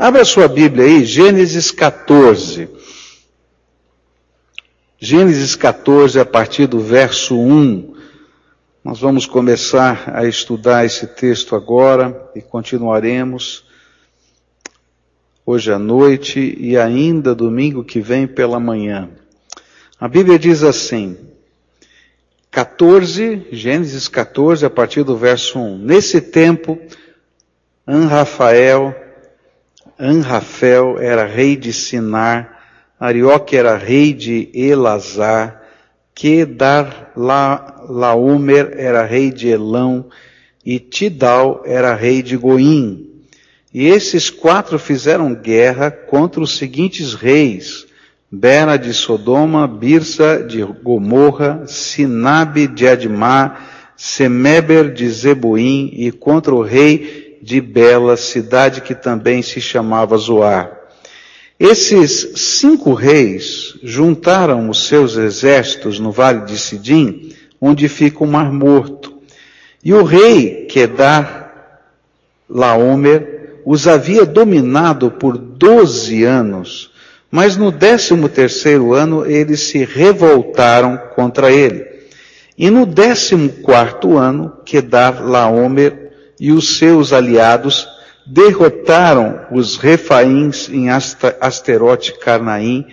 Abra sua Bíblia aí, Gênesis 14. Gênesis 14, a partir do verso 1. Nós vamos começar a estudar esse texto agora e continuaremos hoje à noite e ainda domingo que vem pela manhã. A Bíblia diz assim, 14, Gênesis 14, a partir do verso 1. Nesse tempo, Anrafael, Anrafel era rei de Sinar, Arioque era rei de Elazar, Kedar Laomer era rei de Elão, e Tidal era rei de Goim. E esses quatro fizeram guerra contra os seguintes reis, Bera de Sodoma, Birsa de Gomorra, Sinabe de Admar, Semeber de Zeboim e contra o rei de Bela, cidade que também se chamava Zoar. Esses cinco reis juntaram os seus exércitos no vale de Sidim, onde fica o Mar Morto. E o rei Kedar Laomer os havia dominado por doze anos, mas no décimo terceiro ano eles se revoltaram contra ele. E no décimo quarto ano, Kedar Laomer e os seus aliados derrotaram os Refaíns em Asterote Carnaim,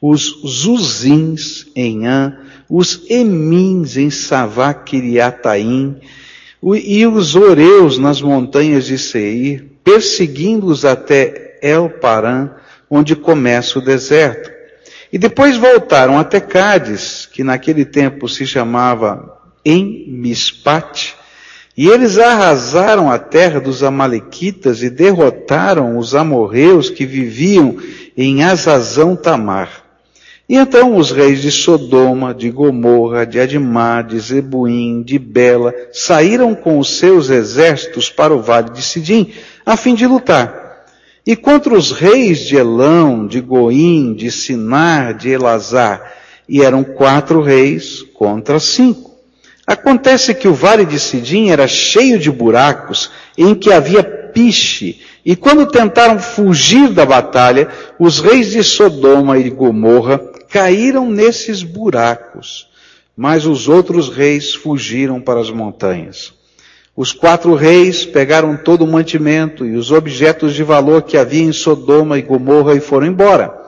os Zuzins em An, os Emins em Savaquiriataim, e os Oreus nas montanhas de Seir, perseguindo-os até El Paran, onde começa o deserto. E depois voltaram até Cádiz, que naquele tempo se chamava em Mispat, e eles arrasaram a terra dos Amalequitas e derrotaram os amorreus que viviam em Azazão Tamar. E então os reis de Sodoma, de Gomorra, de Adimá, de Zebuim, de Bela, saíram com os seus exércitos para o vale de Sidim, a fim de lutar. E contra os reis de Elão, de Goim, de Sinar, de Elazar, e eram quatro reis contra cinco. Acontece que o vale de Sidim era cheio de buracos em que havia piche, e quando tentaram fugir da batalha, os reis de Sodoma e de Gomorra caíram nesses buracos, mas os outros reis fugiram para as montanhas. Os quatro reis pegaram todo o mantimento e os objetos de valor que havia em Sodoma e Gomorra e foram embora.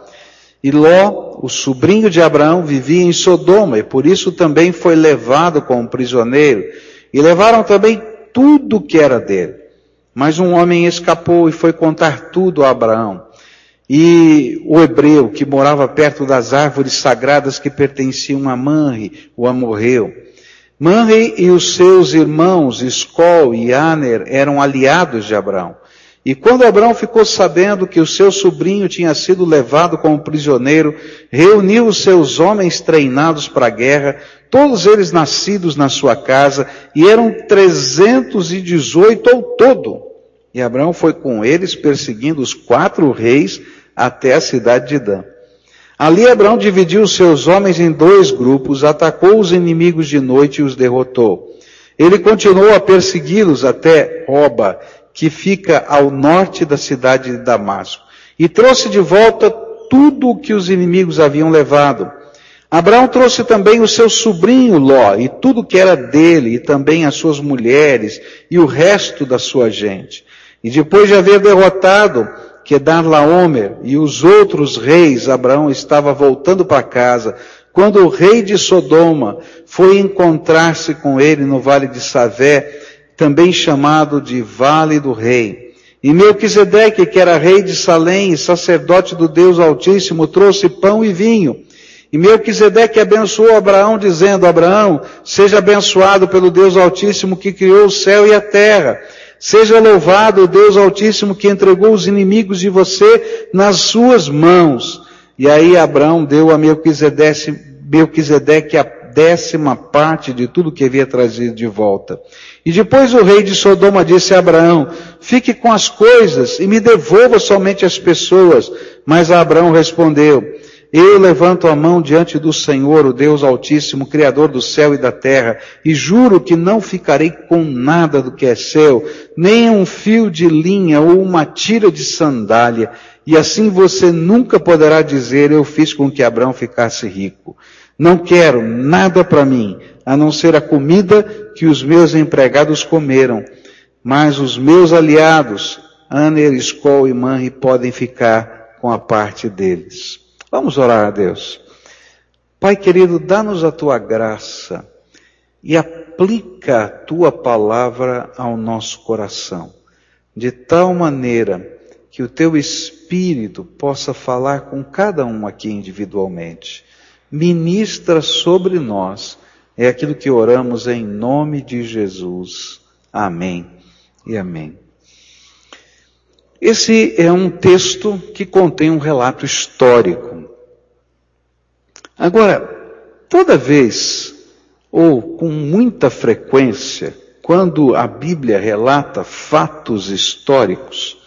E Ló, o sobrinho de Abraão, vivia em Sodoma e por isso também foi levado como prisioneiro. E levaram também tudo que era dele. Mas um homem escapou e foi contar tudo a Abraão. E o hebreu que morava perto das árvores sagradas que pertenciam a Manre, o amorreu. Manre e os seus irmãos, Escol e Aner, eram aliados de Abraão. E quando Abraão ficou sabendo que o seu sobrinho tinha sido levado como prisioneiro, reuniu os seus homens treinados para a guerra, todos eles nascidos na sua casa, e eram 318 ao todo. E Abraão foi com eles perseguindo os quatro reis até a cidade de Dan. Ali Abraão dividiu os seus homens em dois grupos, atacou os inimigos de noite e os derrotou. Ele continuou a persegui-los até Oba, que fica ao norte da cidade de Damasco, e trouxe de volta tudo o que os inimigos haviam levado. Abraão trouxe também o seu sobrinho Ló, e tudo que era dele, e também as suas mulheres, e o resto da sua gente. E depois de haver derrotado Kedar Laomer e os outros reis, Abraão estava voltando para casa, quando o rei de Sodoma foi encontrar-se com ele no vale de Savé, também chamado de Vale do Rei. E Melquisedeque, que era rei de Salém e sacerdote do Deus Altíssimo, trouxe pão e vinho. E Melquisedeque abençoou Abraão, dizendo, Abraão, seja abençoado pelo Deus Altíssimo que criou o céu e a terra. Seja louvado o Deus Altíssimo que entregou os inimigos de você nas suas mãos. E aí Abraão deu a Melquisedeque, Melquisedeque a décima parte de tudo que havia trazido de volta. E depois o rei de Sodoma disse a Abraão, fique com as coisas e me devolva somente as pessoas. Mas Abraão respondeu, Eu levanto a mão diante do Senhor, o Deus Altíssimo, Criador do céu e da terra, e juro que não ficarei com nada do que é seu, nem um fio de linha ou uma tira de sandália, e assim você nunca poderá dizer, eu fiz com que Abraão ficasse rico. Não quero nada para mim, a não ser a comida que os meus empregados comeram, mas os meus aliados, Aner, Escol e Manri, podem ficar com a parte deles. Vamos orar a Deus. Pai querido, dá-nos a tua graça e aplica a tua palavra ao nosso coração, de tal maneira que o teu espírito possa falar com cada um aqui individualmente. Ministra sobre nós, é aquilo que oramos em nome de Jesus. Amém e amém. Esse é um texto que contém um relato histórico. Agora, toda vez, ou com muita frequência, quando a Bíblia relata fatos históricos,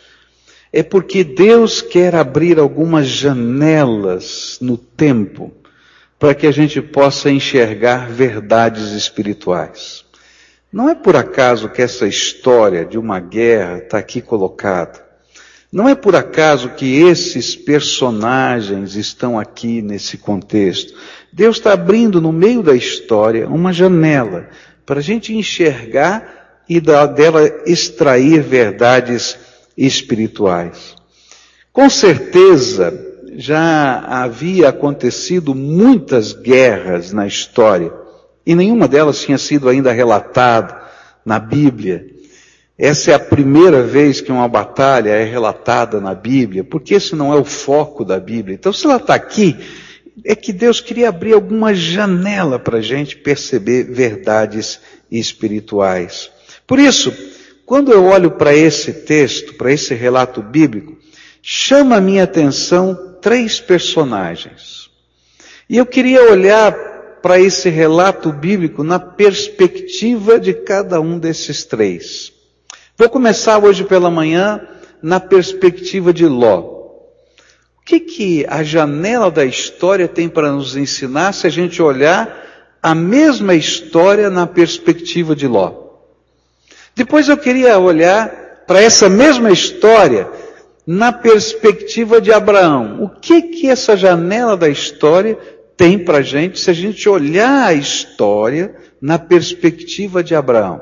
é porque Deus quer abrir algumas janelas no tempo para que a gente possa enxergar verdades espirituais. Não é por acaso que essa história de uma guerra está aqui colocada. Não é por acaso que esses personagens estão aqui nesse contexto. Deus está abrindo no meio da história uma janela para a gente enxergar e dela extrair verdades espirituais. Com certeza já havia acontecido muitas guerras na história e nenhuma delas tinha sido ainda relatada na Bíblia. Essa é a primeira vez que uma batalha é relatada na Bíblia, porque esse não é o foco da Bíblia. Então, se ela está aqui, é que Deus queria abrir alguma janela para a gente perceber verdades espirituais. Por isso, quando eu olho para esse texto, para esse relato bíblico, chama a minha atenção três personagens. E eu queria olhar para esse relato bíblico na perspectiva de cada um desses três. Vou começar hoje pela manhã na perspectiva de Ló. O que, que a janela da história tem para nos ensinar se a gente olhar a mesma história na perspectiva de Ló? Depois eu queria olhar para essa mesma história na perspectiva de Abraão. O que que essa janela da história tem para a gente se a gente olhar a história na perspectiva de Abraão?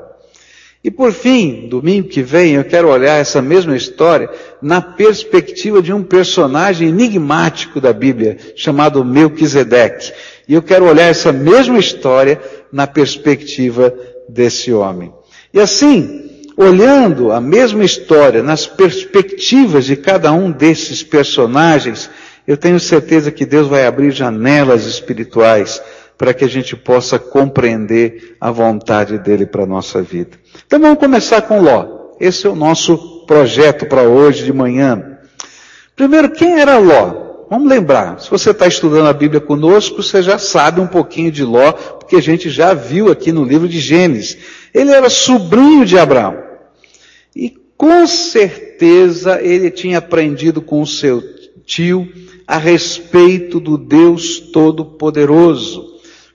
E por fim, domingo que vem, eu quero olhar essa mesma história na perspectiva de um personagem enigmático da Bíblia, chamado Melquisedeque. E eu quero olhar essa mesma história na perspectiva desse homem. E assim, olhando a mesma história nas perspectivas de cada um desses personagens, eu tenho certeza que Deus vai abrir janelas espirituais para que a gente possa compreender a vontade dele para a nossa vida. Então vamos começar com Ló. Esse é o nosso projeto para hoje de manhã. Primeiro, quem era Ló? Vamos lembrar, se você está estudando a Bíblia conosco, você já sabe um pouquinho de Ló, porque a gente já viu aqui no livro de Gênesis. Ele era sobrinho de Abraão. E com certeza ele tinha aprendido com o seu tio a respeito do Deus Todo-Poderoso.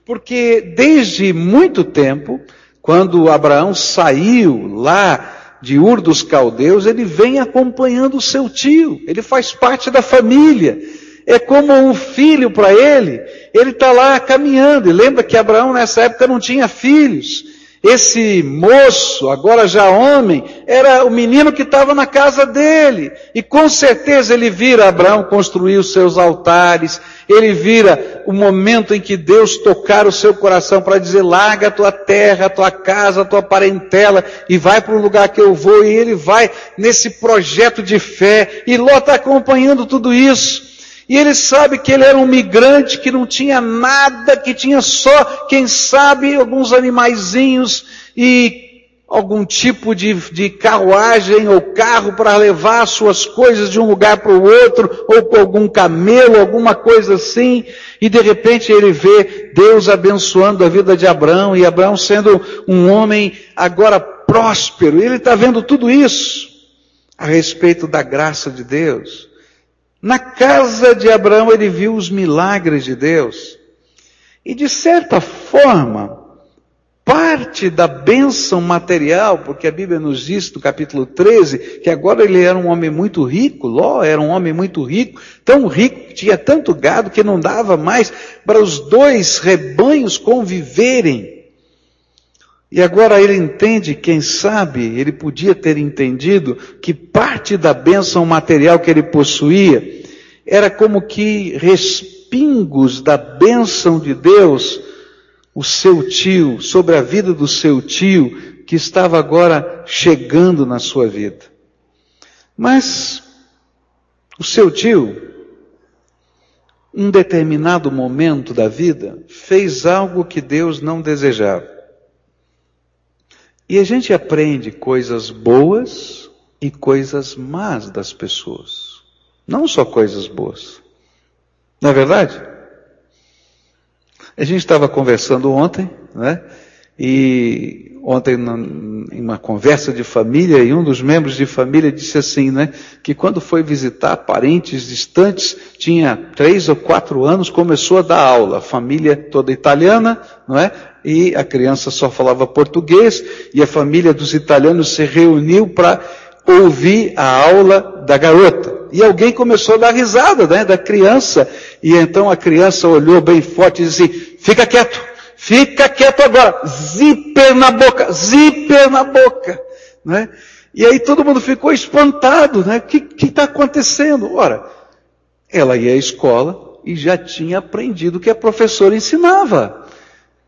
Porque desde muito tempo, quando Abraão saiu lá de Ur dos Caldeus, ele vem acompanhando o seu tio, ele faz parte da família. É como um filho para ele, ele está lá caminhando. E lembra que Abraão nessa época não tinha filhos. Esse moço, agora já homem, era o menino que estava na casa dele. E com certeza ele vira Abraão construir os seus altares. Ele vira o momento em que Deus tocar o seu coração para dizer, larga a tua terra, a tua casa, a tua parentela e vai para o lugar que eu vou. E ele vai nesse projeto de fé. E Ló está acompanhando tudo isso. E ele sabe que ele era um migrante que não tinha nada, que tinha só, quem sabe, alguns animaizinhos e algum tipo de, de carruagem ou carro para levar suas coisas de um lugar para o outro, ou com algum camelo, alguma coisa assim. E de repente ele vê Deus abençoando a vida de Abraão e Abraão sendo um homem agora próspero. Ele está vendo tudo isso a respeito da graça de Deus. Na casa de Abraão ele viu os milagres de Deus. E de certa forma, parte da bênção material, porque a Bíblia nos diz no capítulo 13 que agora ele era um homem muito rico, Ló era um homem muito rico, tão rico, tinha tanto gado que não dava mais para os dois rebanhos conviverem. E agora ele entende, quem sabe, ele podia ter entendido que parte da bênção material que ele possuía era como que respingos da bênção de Deus o seu tio, sobre a vida do seu tio, que estava agora chegando na sua vida. Mas o seu tio, um determinado momento da vida, fez algo que Deus não desejava. E a gente aprende coisas boas e coisas más das pessoas. Não só coisas boas. Não é verdade? A gente estava conversando ontem, né? E ontem, em uma conversa de família, e um dos membros de família disse assim, né? Que quando foi visitar parentes distantes, tinha três ou quatro anos, começou a dar aula. Família toda italiana, não é? E a criança só falava português, e a família dos italianos se reuniu para ouvir a aula da garota. E alguém começou a dar risada, né, da criança. E então a criança olhou bem forte e disse, fica quieto, fica quieto agora, zíper na boca, zíper na boca, né? E aí todo mundo ficou espantado, né? O que está acontecendo? Ora, ela ia à escola e já tinha aprendido o que a professora ensinava.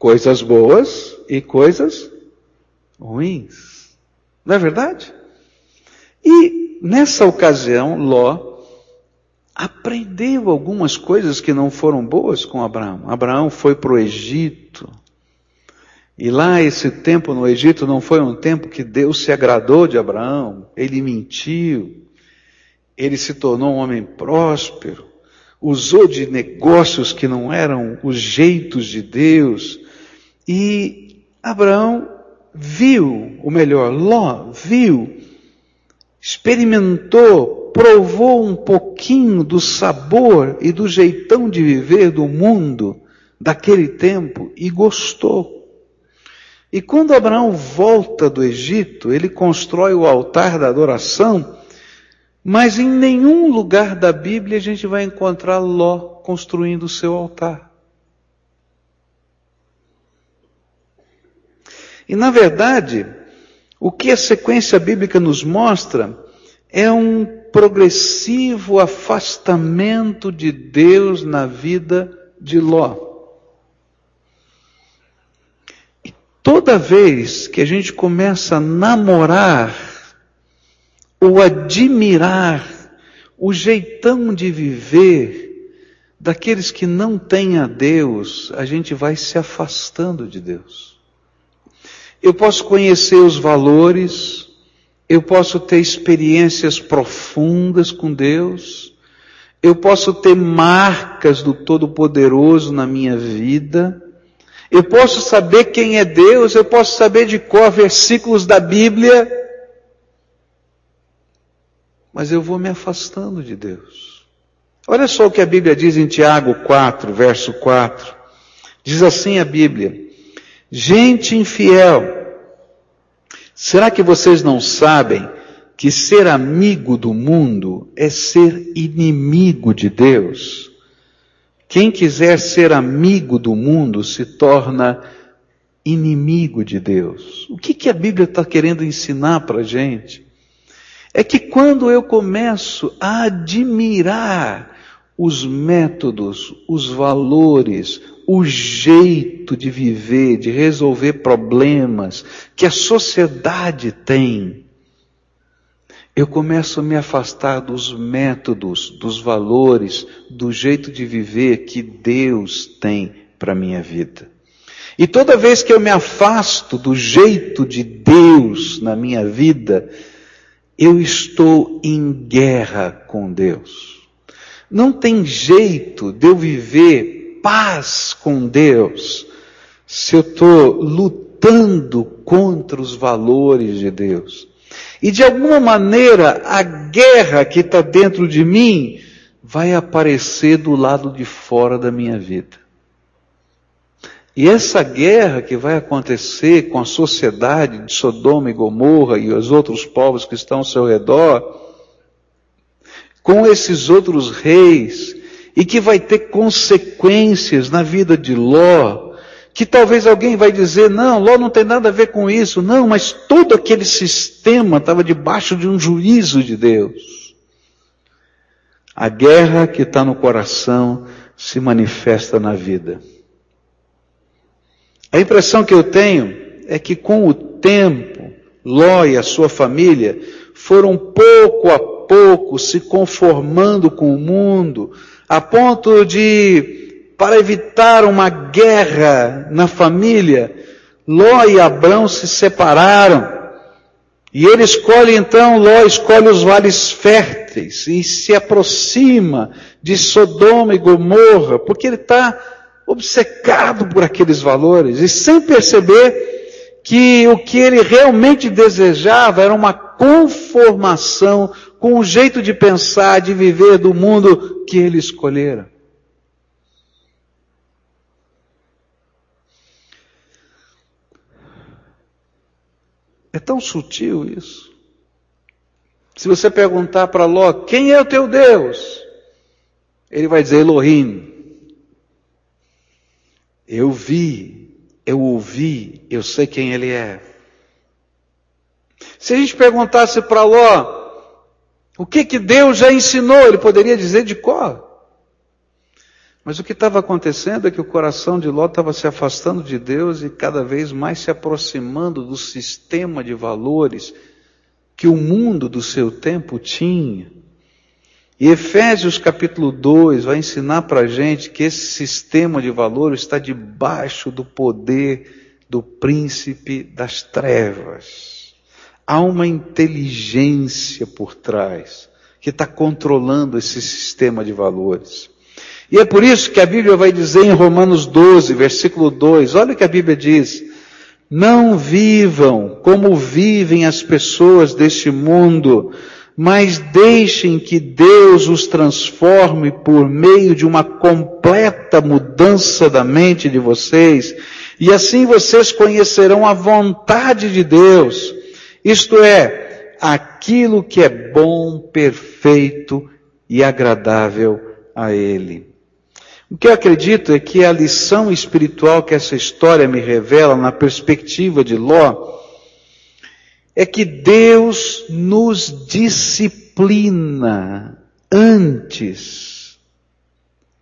Coisas boas e coisas ruins. Não é verdade? E nessa ocasião, Ló aprendeu algumas coisas que não foram boas com Abraão. Abraão foi para o Egito. E lá esse tempo no Egito não foi um tempo que Deus se agradou de Abraão. Ele mentiu. Ele se tornou um homem próspero. Usou de negócios que não eram os jeitos de Deus. E Abraão viu, ou melhor, Ló viu experimentou, provou um pouquinho do sabor e do jeitão de viver do mundo daquele tempo e gostou. E quando Abraão volta do Egito, ele constrói o altar da adoração, mas em nenhum lugar da Bíblia a gente vai encontrar Ló construindo o seu altar. E na verdade, o que a sequência bíblica nos mostra é um progressivo afastamento de Deus na vida de Ló. E toda vez que a gente começa a namorar ou admirar o jeitão de viver daqueles que não têm a Deus, a gente vai se afastando de Deus. Eu posso conhecer os valores, eu posso ter experiências profundas com Deus, eu posso ter marcas do Todo-Poderoso na minha vida, eu posso saber quem é Deus, eu posso saber de cor versículos da Bíblia, mas eu vou me afastando de Deus. Olha só o que a Bíblia diz em Tiago 4, verso 4. Diz assim a Bíblia: Gente infiel, será que vocês não sabem que ser amigo do mundo é ser inimigo de Deus? Quem quiser ser amigo do mundo se torna inimigo de Deus. O que, que a Bíblia está querendo ensinar para a gente? É que quando eu começo a admirar os métodos, os valores, o jeito de viver, de resolver problemas que a sociedade tem, eu começo a me afastar dos métodos, dos valores, do jeito de viver que Deus tem para a minha vida. E toda vez que eu me afasto do jeito de Deus na minha vida, eu estou em guerra com Deus. Não tem jeito de eu viver paz com Deus se eu estou lutando contra os valores de Deus. E de alguma maneira a guerra que está dentro de mim vai aparecer do lado de fora da minha vida. E essa guerra que vai acontecer com a sociedade de Sodoma e Gomorra e os outros povos que estão ao seu redor, com esses outros reis, e que vai ter consequências na vida de Ló, que talvez alguém vai dizer, não, Ló não tem nada a ver com isso. Não, mas todo aquele sistema estava debaixo de um juízo de Deus. A guerra que está no coração se manifesta na vida. A impressão que eu tenho é que com o tempo, Ló e a sua família foram pouco a pouco se conformando com o mundo, a ponto de para evitar uma guerra na família, Ló e Abrão se separaram. E ele escolhe então, Ló escolhe os vales férteis e se aproxima de Sodoma e Gomorra, porque ele está obcecado por aqueles valores e sem perceber que o que ele realmente desejava era uma conformação com o jeito de pensar, de viver do mundo que ele escolhera. É tão sutil isso. Se você perguntar para Ló, quem é o teu Deus? Ele vai dizer Elohim. Eu vi, eu ouvi, eu sei quem ele é. Se a gente perguntasse para Ló, o que que Deus já ensinou, ele poderia dizer de cor. Mas o que estava acontecendo é que o coração de Ló estava se afastando de Deus e cada vez mais se aproximando do sistema de valores que o mundo do seu tempo tinha. E Efésios capítulo 2 vai ensinar para a gente que esse sistema de valores está debaixo do poder do príncipe das trevas. Há uma inteligência por trás que está controlando esse sistema de valores. E é por isso que a Bíblia vai dizer em Romanos 12, versículo 2, olha o que a Bíblia diz. Não vivam como vivem as pessoas deste mundo, mas deixem que Deus os transforme por meio de uma completa mudança da mente de vocês, e assim vocês conhecerão a vontade de Deus, isto é, aquilo que é bom, perfeito e agradável a Ele. O que eu acredito é que a lição espiritual que essa história me revela na perspectiva de Ló é que Deus nos disciplina antes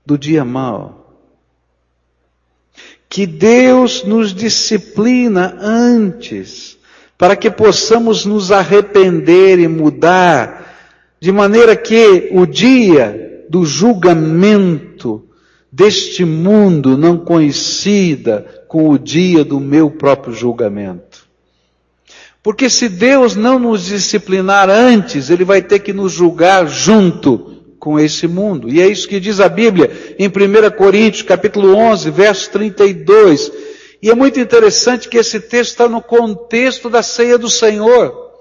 do dia mau. Que Deus nos disciplina antes para que possamos nos arrepender e mudar de maneira que o dia do julgamento deste mundo não coincida com o dia do meu próprio julgamento. Porque se Deus não nos disciplinar antes, Ele vai ter que nos julgar junto com esse mundo. E é isso que diz a Bíblia em 1 Coríntios capítulo 11, verso 32. E é muito interessante que esse texto está no contexto da ceia do Senhor.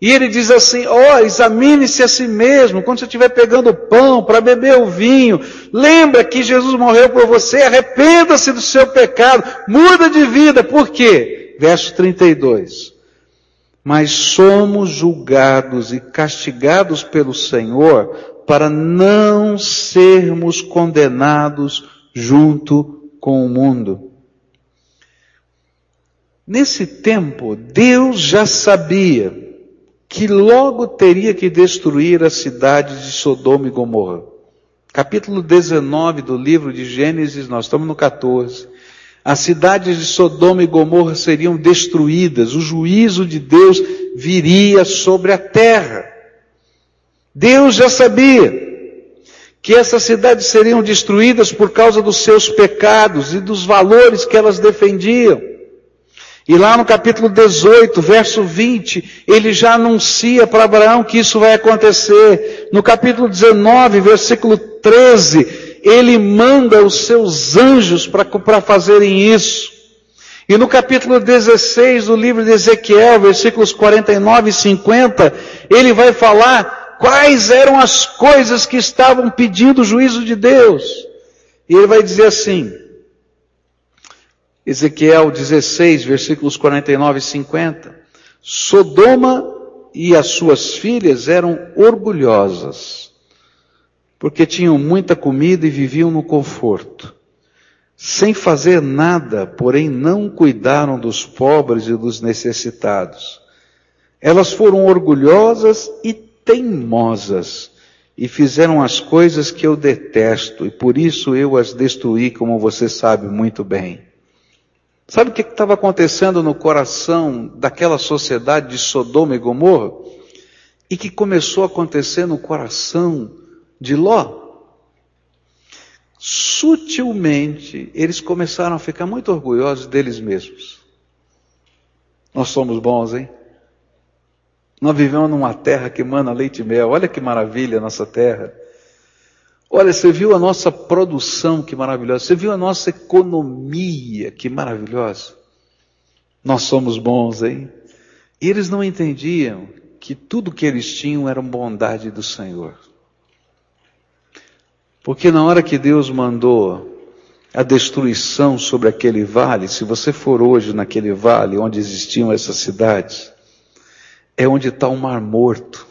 E ele diz assim: ó, oh, examine-se a si mesmo, quando você estiver pegando pão para beber o vinho, lembra que Jesus morreu por você, arrependa-se do seu pecado, muda de vida, por quê? Verso 32. Mas somos julgados e castigados pelo Senhor para não sermos condenados junto com o mundo. Nesse tempo, Deus já sabia que logo teria que destruir a cidade de Sodoma e Gomorra. Capítulo 19 do livro de Gênesis, nós estamos no 14. As cidades de Sodoma e Gomorra seriam destruídas, o juízo de Deus viria sobre a terra. Deus já sabia que essas cidades seriam destruídas por causa dos seus pecados e dos valores que elas defendiam. E lá no capítulo 18, verso 20, ele já anuncia para Abraão que isso vai acontecer. No capítulo 19, versículo 13, ele manda os seus anjos para fazerem isso. E no capítulo 16 do livro de Ezequiel, versículos 49 e 50, ele vai falar quais eram as coisas que estavam pedindo o juízo de Deus. E ele vai dizer assim, Ezequiel 16, versículos 49 e 50. Sodoma e as suas filhas eram orgulhosas, porque tinham muita comida e viviam no conforto. Sem fazer nada, porém não cuidaram dos pobres e dos necessitados. Elas foram orgulhosas e teimosas e fizeram as coisas que eu detesto e por isso eu as destruí, como você sabe muito bem. Sabe o que estava acontecendo no coração daquela sociedade de Sodoma e Gomorra? E que começou a acontecer no coração de Ló? Sutilmente, eles começaram a ficar muito orgulhosos deles mesmos. Nós somos bons, hein? Nós vivemos numa terra que mana leite e mel. Olha que maravilha a nossa terra. Olha, você viu a nossa produção, que maravilhosa. Você viu a nossa economia, que maravilhosa. Nós somos bons, hein? E eles não entendiam que tudo que eles tinham era bondade do Senhor. Porque na hora que Deus mandou a destruição sobre aquele vale, se você for hoje naquele vale onde existiam essas cidades, é onde está o Mar Morto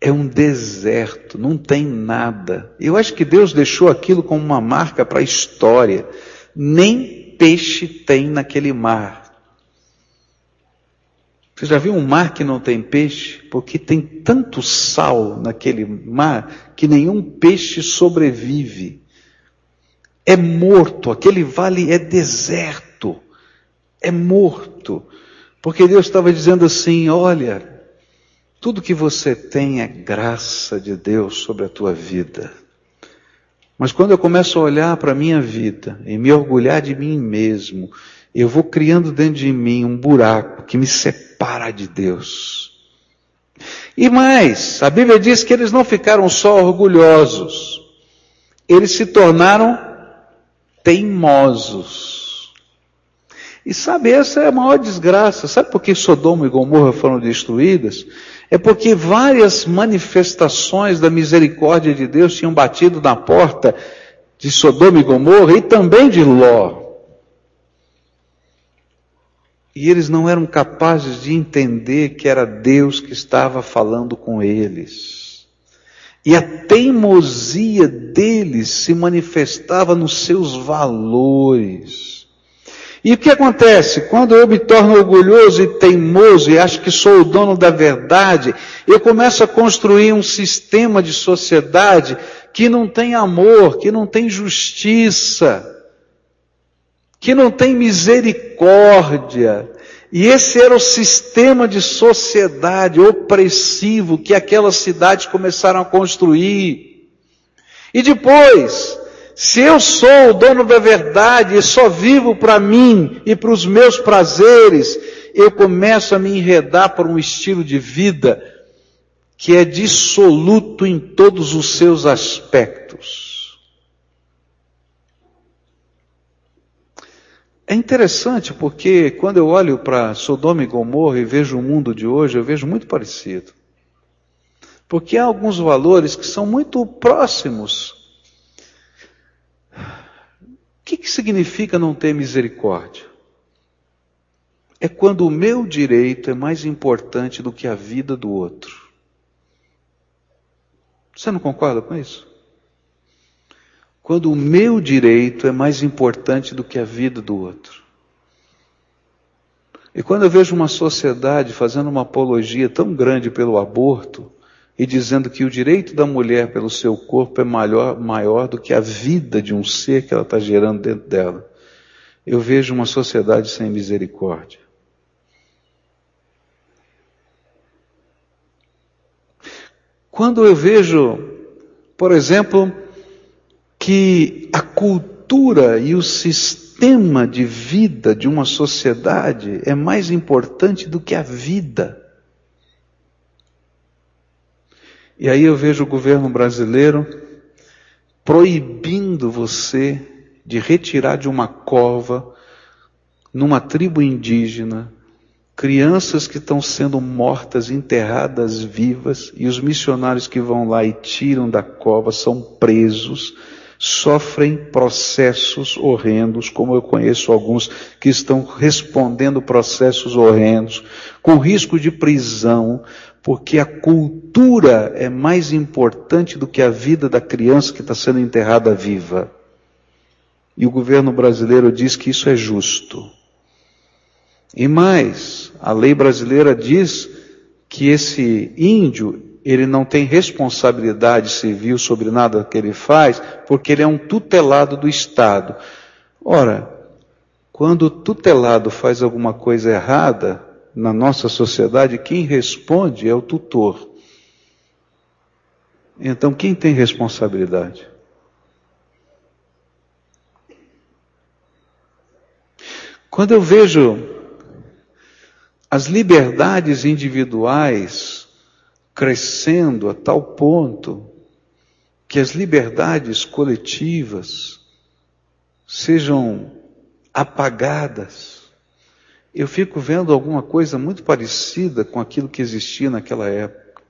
é um deserto, não tem nada. Eu acho que Deus deixou aquilo como uma marca para a história. Nem peixe tem naquele mar. Você já viu um mar que não tem peixe? Porque tem tanto sal naquele mar que nenhum peixe sobrevive. É morto, aquele vale é deserto. É morto. Porque Deus estava dizendo assim: olha, tudo que você tem é graça de Deus sobre a tua vida. Mas quando eu começo a olhar para a minha vida e me orgulhar de mim mesmo, eu vou criando dentro de mim um buraco que me separa de Deus. E mais, a Bíblia diz que eles não ficaram só orgulhosos, eles se tornaram teimosos. E sabe, essa é a maior desgraça. Sabe por que Sodoma e Gomorra foram destruídas? É porque várias manifestações da misericórdia de Deus tinham batido na porta de Sodoma e Gomorra e também de Ló. E eles não eram capazes de entender que era Deus que estava falando com eles. E a teimosia deles se manifestava nos seus valores. E o que acontece? Quando eu me torno orgulhoso e teimoso e acho que sou o dono da verdade, eu começo a construir um sistema de sociedade que não tem amor, que não tem justiça, que não tem misericórdia. E esse era o sistema de sociedade opressivo que aquelas cidades começaram a construir. E depois, se eu sou o dono da verdade e só vivo para mim e para os meus prazeres, eu começo a me enredar por um estilo de vida que é dissoluto em todos os seus aspectos. É interessante porque quando eu olho para Sodoma e Gomorra e vejo o mundo de hoje, eu vejo muito parecido. Porque há alguns valores que são muito próximos que, que significa não ter misericórdia? É quando o meu direito é mais importante do que a vida do outro. Você não concorda com isso? Quando o meu direito é mais importante do que a vida do outro. E quando eu vejo uma sociedade fazendo uma apologia tão grande pelo aborto, e dizendo que o direito da mulher pelo seu corpo é maior, maior do que a vida de um ser que ela está gerando dentro dela. Eu vejo uma sociedade sem misericórdia. Quando eu vejo, por exemplo, que a cultura e o sistema de vida de uma sociedade é mais importante do que a vida. E aí eu vejo o governo brasileiro proibindo você de retirar de uma cova, numa tribo indígena, crianças que estão sendo mortas, enterradas vivas, e os missionários que vão lá e tiram da cova são presos, sofrem processos horrendos, como eu conheço alguns que estão respondendo processos horrendos, com risco de prisão, porque a cultura é mais importante do que a vida da criança que está sendo enterrada viva. E o governo brasileiro diz que isso é justo. E mais, a lei brasileira diz que esse índio ele não tem responsabilidade civil sobre nada que ele faz, porque ele é um tutelado do Estado. Ora, quando o tutelado faz alguma coisa errada na nossa sociedade, quem responde é o tutor. Então, quem tem responsabilidade? Quando eu vejo as liberdades individuais crescendo a tal ponto que as liberdades coletivas sejam apagadas. Eu fico vendo alguma coisa muito parecida com aquilo que existia naquela época.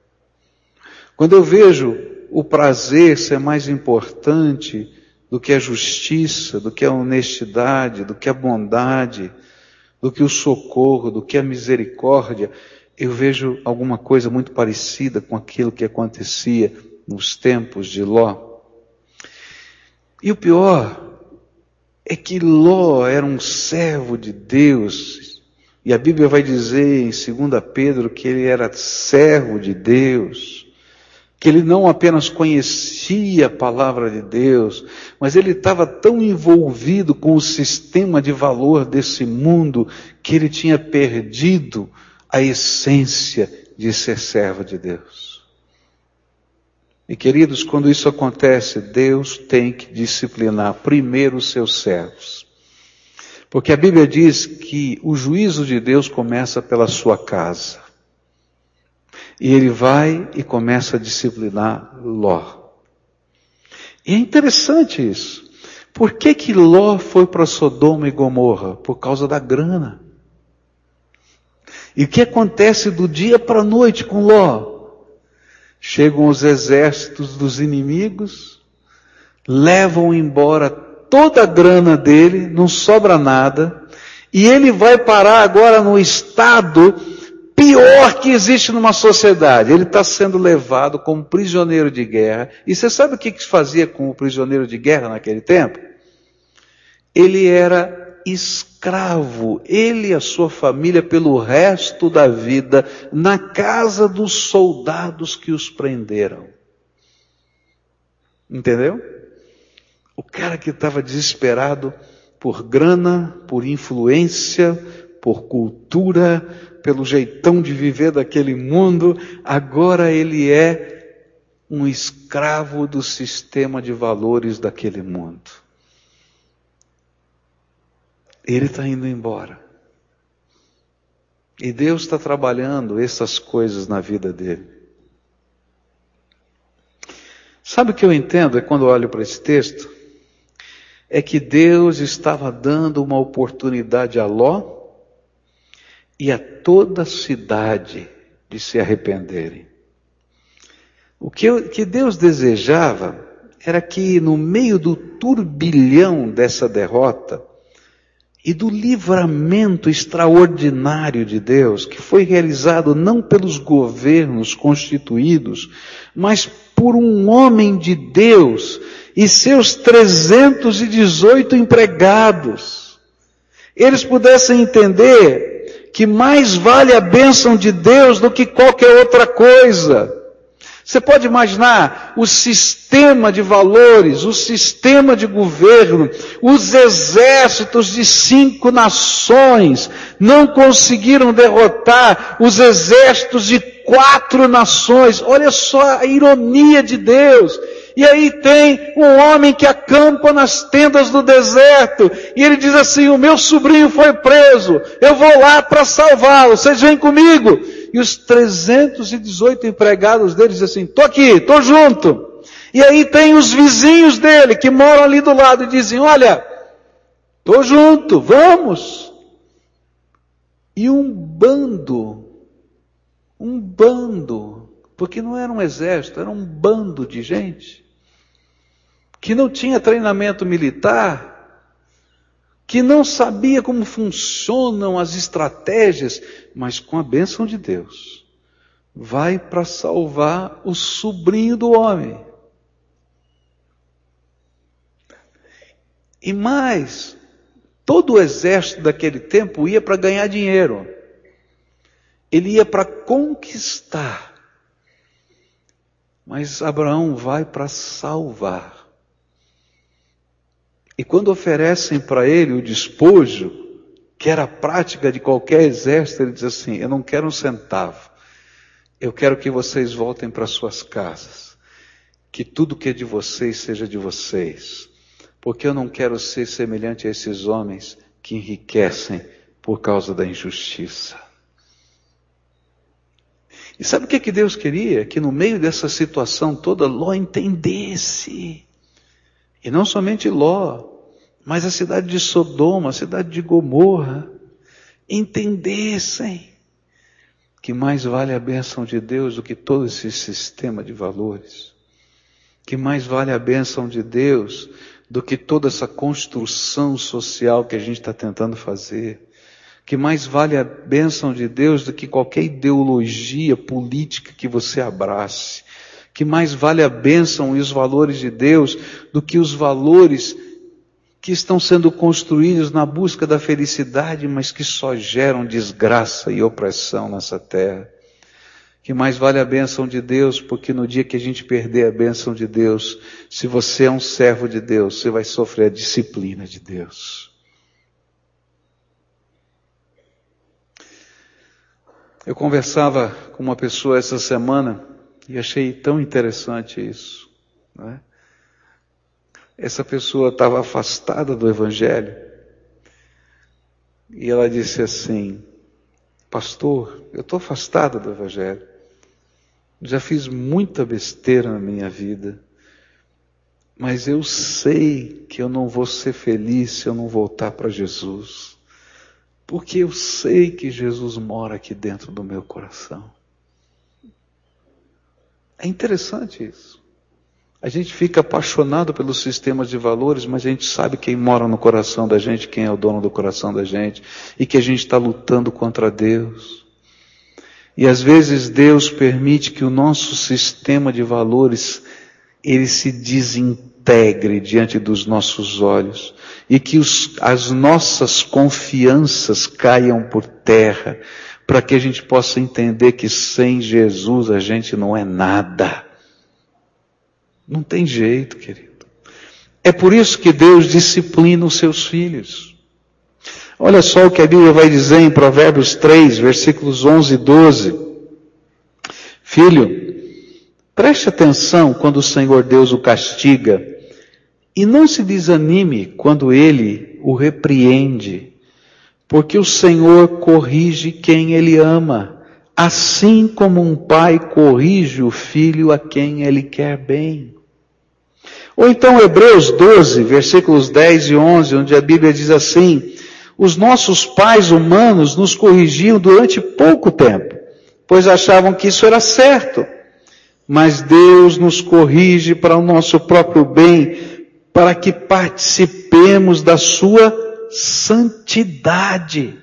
Quando eu vejo o prazer ser mais importante do que a justiça, do que a honestidade, do que a bondade, do que o socorro, do que a misericórdia, eu vejo alguma coisa muito parecida com aquilo que acontecia nos tempos de Ló. E o pior é que Ló era um servo de Deus. E a Bíblia vai dizer em 2 Pedro que ele era servo de Deus, que ele não apenas conhecia a palavra de Deus, mas ele estava tão envolvido com o sistema de valor desse mundo que ele tinha perdido a essência de ser servo de Deus. E queridos, quando isso acontece, Deus tem que disciplinar primeiro os seus servos. Porque a Bíblia diz que o juízo de Deus começa pela sua casa. E ele vai e começa a disciplinar Ló. E é interessante isso. Por que que Ló foi para Sodoma e Gomorra? Por causa da grana. E o que acontece do dia para a noite com Ló? Chegam os exércitos dos inimigos, levam embora toda a grana dele, não sobra nada, e ele vai parar agora no estado pior que existe numa sociedade. Ele está sendo levado como prisioneiro de guerra. E você sabe o que, se fazia com o prisioneiro de guerra naquele tempo? Ele era escravo, ele e a sua família, pelo resto da vida, na casa dos soldados que os prenderam. Entendeu? O cara que estava desesperado por grana, por influência, por cultura, pelo jeitão de viver daquele mundo, agora ele é um escravo do sistema de valores daquele mundo. Ele está indo embora. E Deus está trabalhando essas coisas na vida dele. Sabe o que eu entendo é quando olho para esse texto? É que Deus estava dando uma oportunidade a Ló e a toda a cidade de se arrependerem. O que, eu, que Deus desejava era que no meio do turbilhão dessa derrota, e do livramento extraordinário de Deus, que foi realizado não pelos governos constituídos, mas por um homem de Deus e seus 318 empregados. Eles pudessem entender que mais vale a bênção de Deus do que qualquer outra coisa. Você pode imaginar o sistema de valores, o sistema de governo, os exércitos de cinco nações não conseguiram derrotar os exércitos de quatro nações. Olha só a ironia de Deus. E aí tem um homem que acampa nas tendas do deserto, e ele diz assim: O meu sobrinho foi preso, eu vou lá para salvá-lo, vocês vêm comigo e os 318 empregados dele dizem assim, tô aqui, tô junto. E aí tem os vizinhos dele que moram ali do lado e dizem, olha, tô junto, vamos. E um bando, um bando, porque não era um exército, era um bando de gente, que não tinha treinamento militar, que não sabia como funcionam as estratégias, mas com a bênção de Deus, vai para salvar o sobrinho do homem. E mais, todo o exército daquele tempo ia para ganhar dinheiro. Ele ia para conquistar. Mas Abraão vai para salvar. E quando oferecem para ele o despojo, que era a prática de qualquer exército, ele diz assim: Eu não quero um centavo. Eu quero que vocês voltem para suas casas. Que tudo que é de vocês seja de vocês porque eu não quero ser semelhante a esses homens que enriquecem por causa da injustiça. E sabe o que, que Deus queria? Que no meio dessa situação toda, Ló entendesse. E não somente Ló, mas a cidade de Sodoma, a cidade de Gomorra, entendessem que mais vale a bênção de Deus do que todo esse sistema de valores. Que mais vale a bênção de Deus do que toda essa construção social que a gente está tentando fazer. Que mais vale a bênção de Deus do que qualquer ideologia política que você abrace. Que mais vale a bênção e os valores de Deus do que os valores que estão sendo construídos na busca da felicidade, mas que só geram desgraça e opressão nessa terra que mais vale a bênção de Deus, porque no dia que a gente perder a bênção de Deus, se você é um servo de Deus, você vai sofrer a disciplina de Deus. Eu conversava com uma pessoa essa semana e achei tão interessante isso. Né? Essa pessoa estava afastada do Evangelho e ela disse assim: Pastor, eu estou afastada do Evangelho. Já fiz muita besteira na minha vida, mas eu sei que eu não vou ser feliz se eu não voltar para Jesus, porque eu sei que Jesus mora aqui dentro do meu coração. É interessante isso. A gente fica apaixonado pelos sistemas de valores, mas a gente sabe quem mora no coração da gente, quem é o dono do coração da gente, e que a gente está lutando contra Deus. E às vezes Deus permite que o nosso sistema de valores ele se desintegre diante dos nossos olhos e que os, as nossas confianças caiam por terra para que a gente possa entender que sem Jesus a gente não é nada. Não tem jeito, querido. É por isso que Deus disciplina os seus filhos. Olha só o que a Bíblia vai dizer em Provérbios 3, versículos 11 e 12. Filho, preste atenção quando o Senhor Deus o castiga e não se desanime quando ele o repreende, porque o Senhor corrige quem ele ama, assim como um pai corrige o filho a quem ele quer bem. Ou então Hebreus 12, versículos 10 e 11, onde a Bíblia diz assim: os nossos pais humanos nos corrigiam durante pouco tempo, pois achavam que isso era certo. Mas Deus nos corrige para o nosso próprio bem, para que participemos da sua santidade.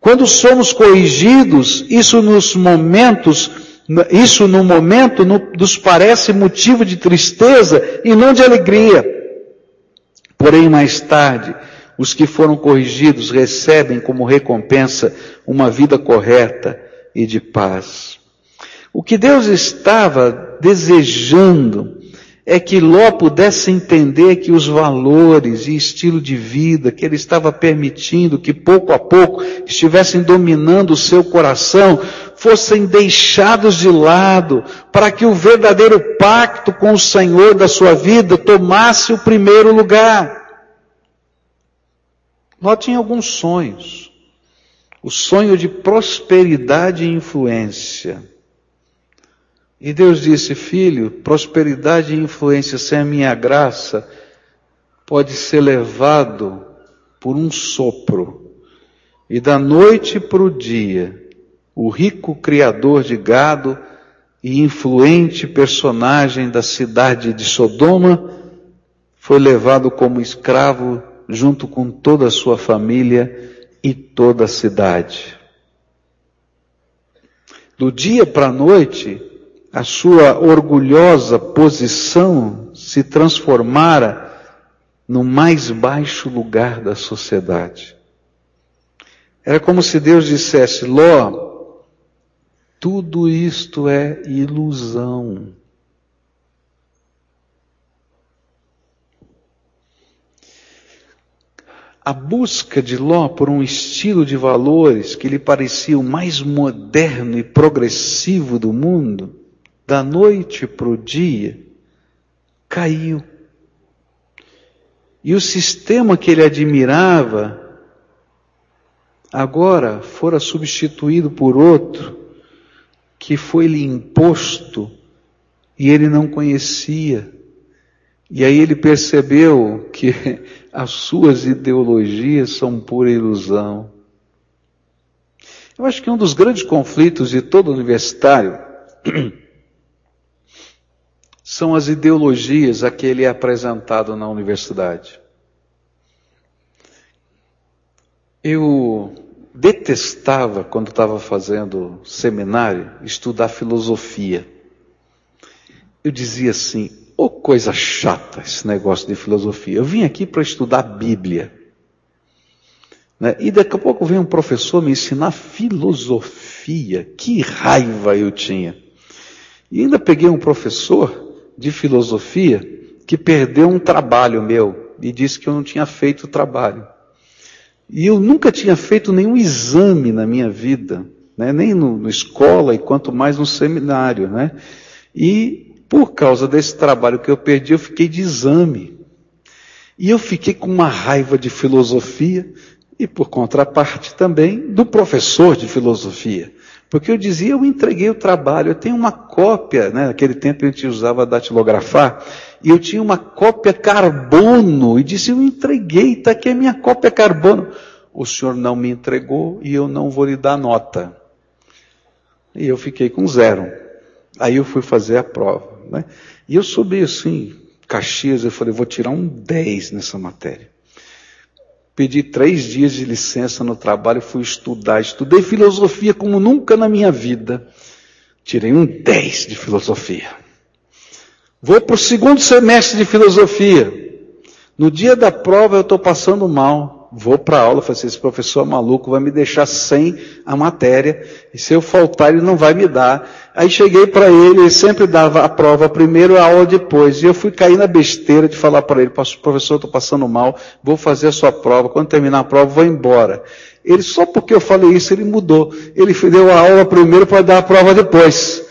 Quando somos corrigidos, isso nos momentos, isso no momento nos parece motivo de tristeza e não de alegria. Porém, mais tarde, os que foram corrigidos recebem como recompensa uma vida correta e de paz. O que Deus estava desejando é que Ló pudesse entender que os valores e estilo de vida que ele estava permitindo que pouco a pouco estivessem dominando o seu coração fossem deixados de lado para que o verdadeiro pacto com o Senhor da sua vida tomasse o primeiro lugar. Ló tinha alguns sonhos. O sonho de prosperidade e influência. E Deus disse, filho, prosperidade e influência sem a minha graça pode ser levado por um sopro. E da noite para o dia, o rico criador de gado e influente personagem da cidade de Sodoma foi levado como escravo junto com toda a sua família e toda a cidade. Do dia para a noite, a sua orgulhosa posição se transformara no mais baixo lugar da sociedade. Era como se Deus dissesse: Ló, tudo isto é ilusão. A busca de Ló por um estilo de valores que lhe parecia o mais moderno e progressivo do mundo da noite para o dia, caiu. E o sistema que ele admirava, agora fora substituído por outro, que foi-lhe imposto e ele não conhecia. E aí ele percebeu que as suas ideologias são pura ilusão. Eu acho que um dos grandes conflitos de todo universitário são as ideologias a que ele é apresentado na universidade. Eu detestava, quando estava fazendo seminário, estudar filosofia. Eu dizia assim, ô oh, coisa chata esse negócio de filosofia. Eu vim aqui para estudar Bíblia. Né? E daqui a pouco vem um professor me ensinar filosofia. Que raiva eu tinha. E ainda peguei um professor de filosofia que perdeu um trabalho meu e disse que eu não tinha feito o trabalho. E eu nunca tinha feito nenhum exame na minha vida, né? nem no escola e quanto mais no seminário. Né? E por causa desse trabalho que eu perdi, eu fiquei de exame. E eu fiquei com uma raiva de filosofia e, por contraparte, também do professor de filosofia. Porque eu dizia, eu entreguei o trabalho, eu tenho uma cópia, né? Naquele tempo a gente usava datilografar, e eu tinha uma cópia carbono, e disse, eu entreguei, está aqui a minha cópia carbono. O senhor não me entregou e eu não vou lhe dar nota. E eu fiquei com zero. Aí eu fui fazer a prova. Né? E eu subi assim, Caxias, eu falei, vou tirar um 10 nessa matéria. Pedi três dias de licença no trabalho, fui estudar. Estudei filosofia como nunca na minha vida. Tirei um 10 de filosofia. Vou para o segundo semestre de filosofia. No dia da prova eu estou passando mal vou para a aula, falei assim, esse professor maluco vai me deixar sem a matéria, e se eu faltar ele não vai me dar. Aí cheguei para ele, ele sempre dava a prova primeiro, a aula depois, e eu fui cair na besteira de falar para ele, professor, estou passando mal, vou fazer a sua prova, quando terminar a prova vou embora. Ele, só porque eu falei isso, ele mudou. Ele deu a aula primeiro para dar a prova depois.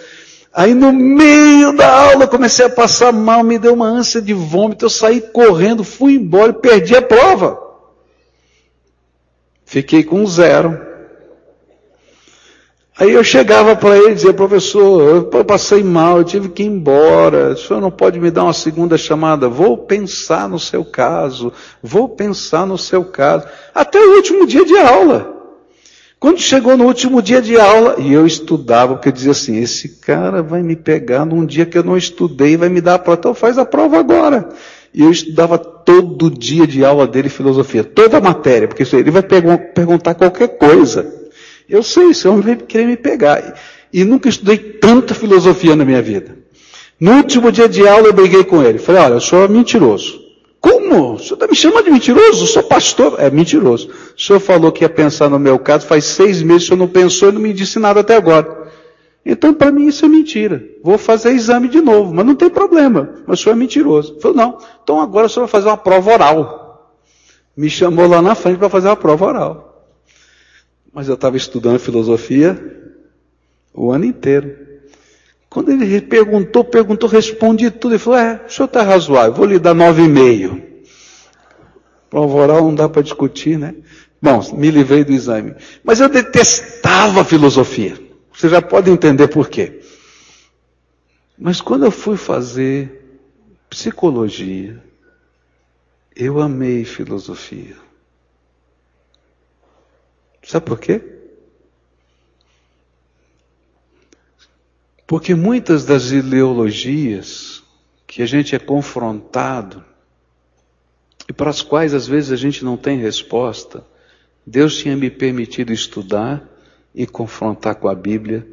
Aí no meio da aula comecei a passar mal, me deu uma ânsia de vômito, eu saí correndo, fui embora e perdi a prova. Fiquei com zero. Aí eu chegava para ele e dizia, professor, eu passei mal, eu tive que ir embora, o senhor não pode me dar uma segunda chamada? Vou pensar no seu caso, vou pensar no seu caso. Até o último dia de aula. Quando chegou no último dia de aula, e eu estudava, porque eu dizia assim, esse cara vai me pegar num dia que eu não estudei vai me dar a prova, então faz a prova agora. E eu estudava todo dia de aula dele filosofia, toda a matéria, porque ele vai perguntar qualquer coisa. Eu sei, esse homem vai querer me pegar. E nunca estudei tanta filosofia na minha vida. No último dia de aula eu briguei com ele. Falei, olha, eu sou mentiroso. Como? O senhor está me chamando de mentiroso? Eu sou pastor. É mentiroso. O senhor falou que ia pensar no meu caso, faz seis meses o senhor não pensou e não me disse nada até agora. Então, para mim, isso é mentira. Vou fazer exame de novo, mas não tem problema. Mas o senhor é mentiroso. Falei, não. Então agora o senhor vai fazer uma prova oral. Me chamou lá na frente para fazer uma prova oral. Mas eu estava estudando filosofia o ano inteiro. Quando ele perguntou, perguntou, respondi tudo. Ele falou, é, o senhor está razoável, vou lhe dar nove e meio. Prova oral não dá para discutir, né? Bom, me livrei do exame. Mas eu detestava filosofia. Você já pode entender por quê. Mas quando eu fui fazer psicologia, eu amei filosofia. Sabe por quê? Porque muitas das ideologias que a gente é confrontado e para as quais às vezes a gente não tem resposta, Deus tinha me permitido estudar e confrontar com a Bíblia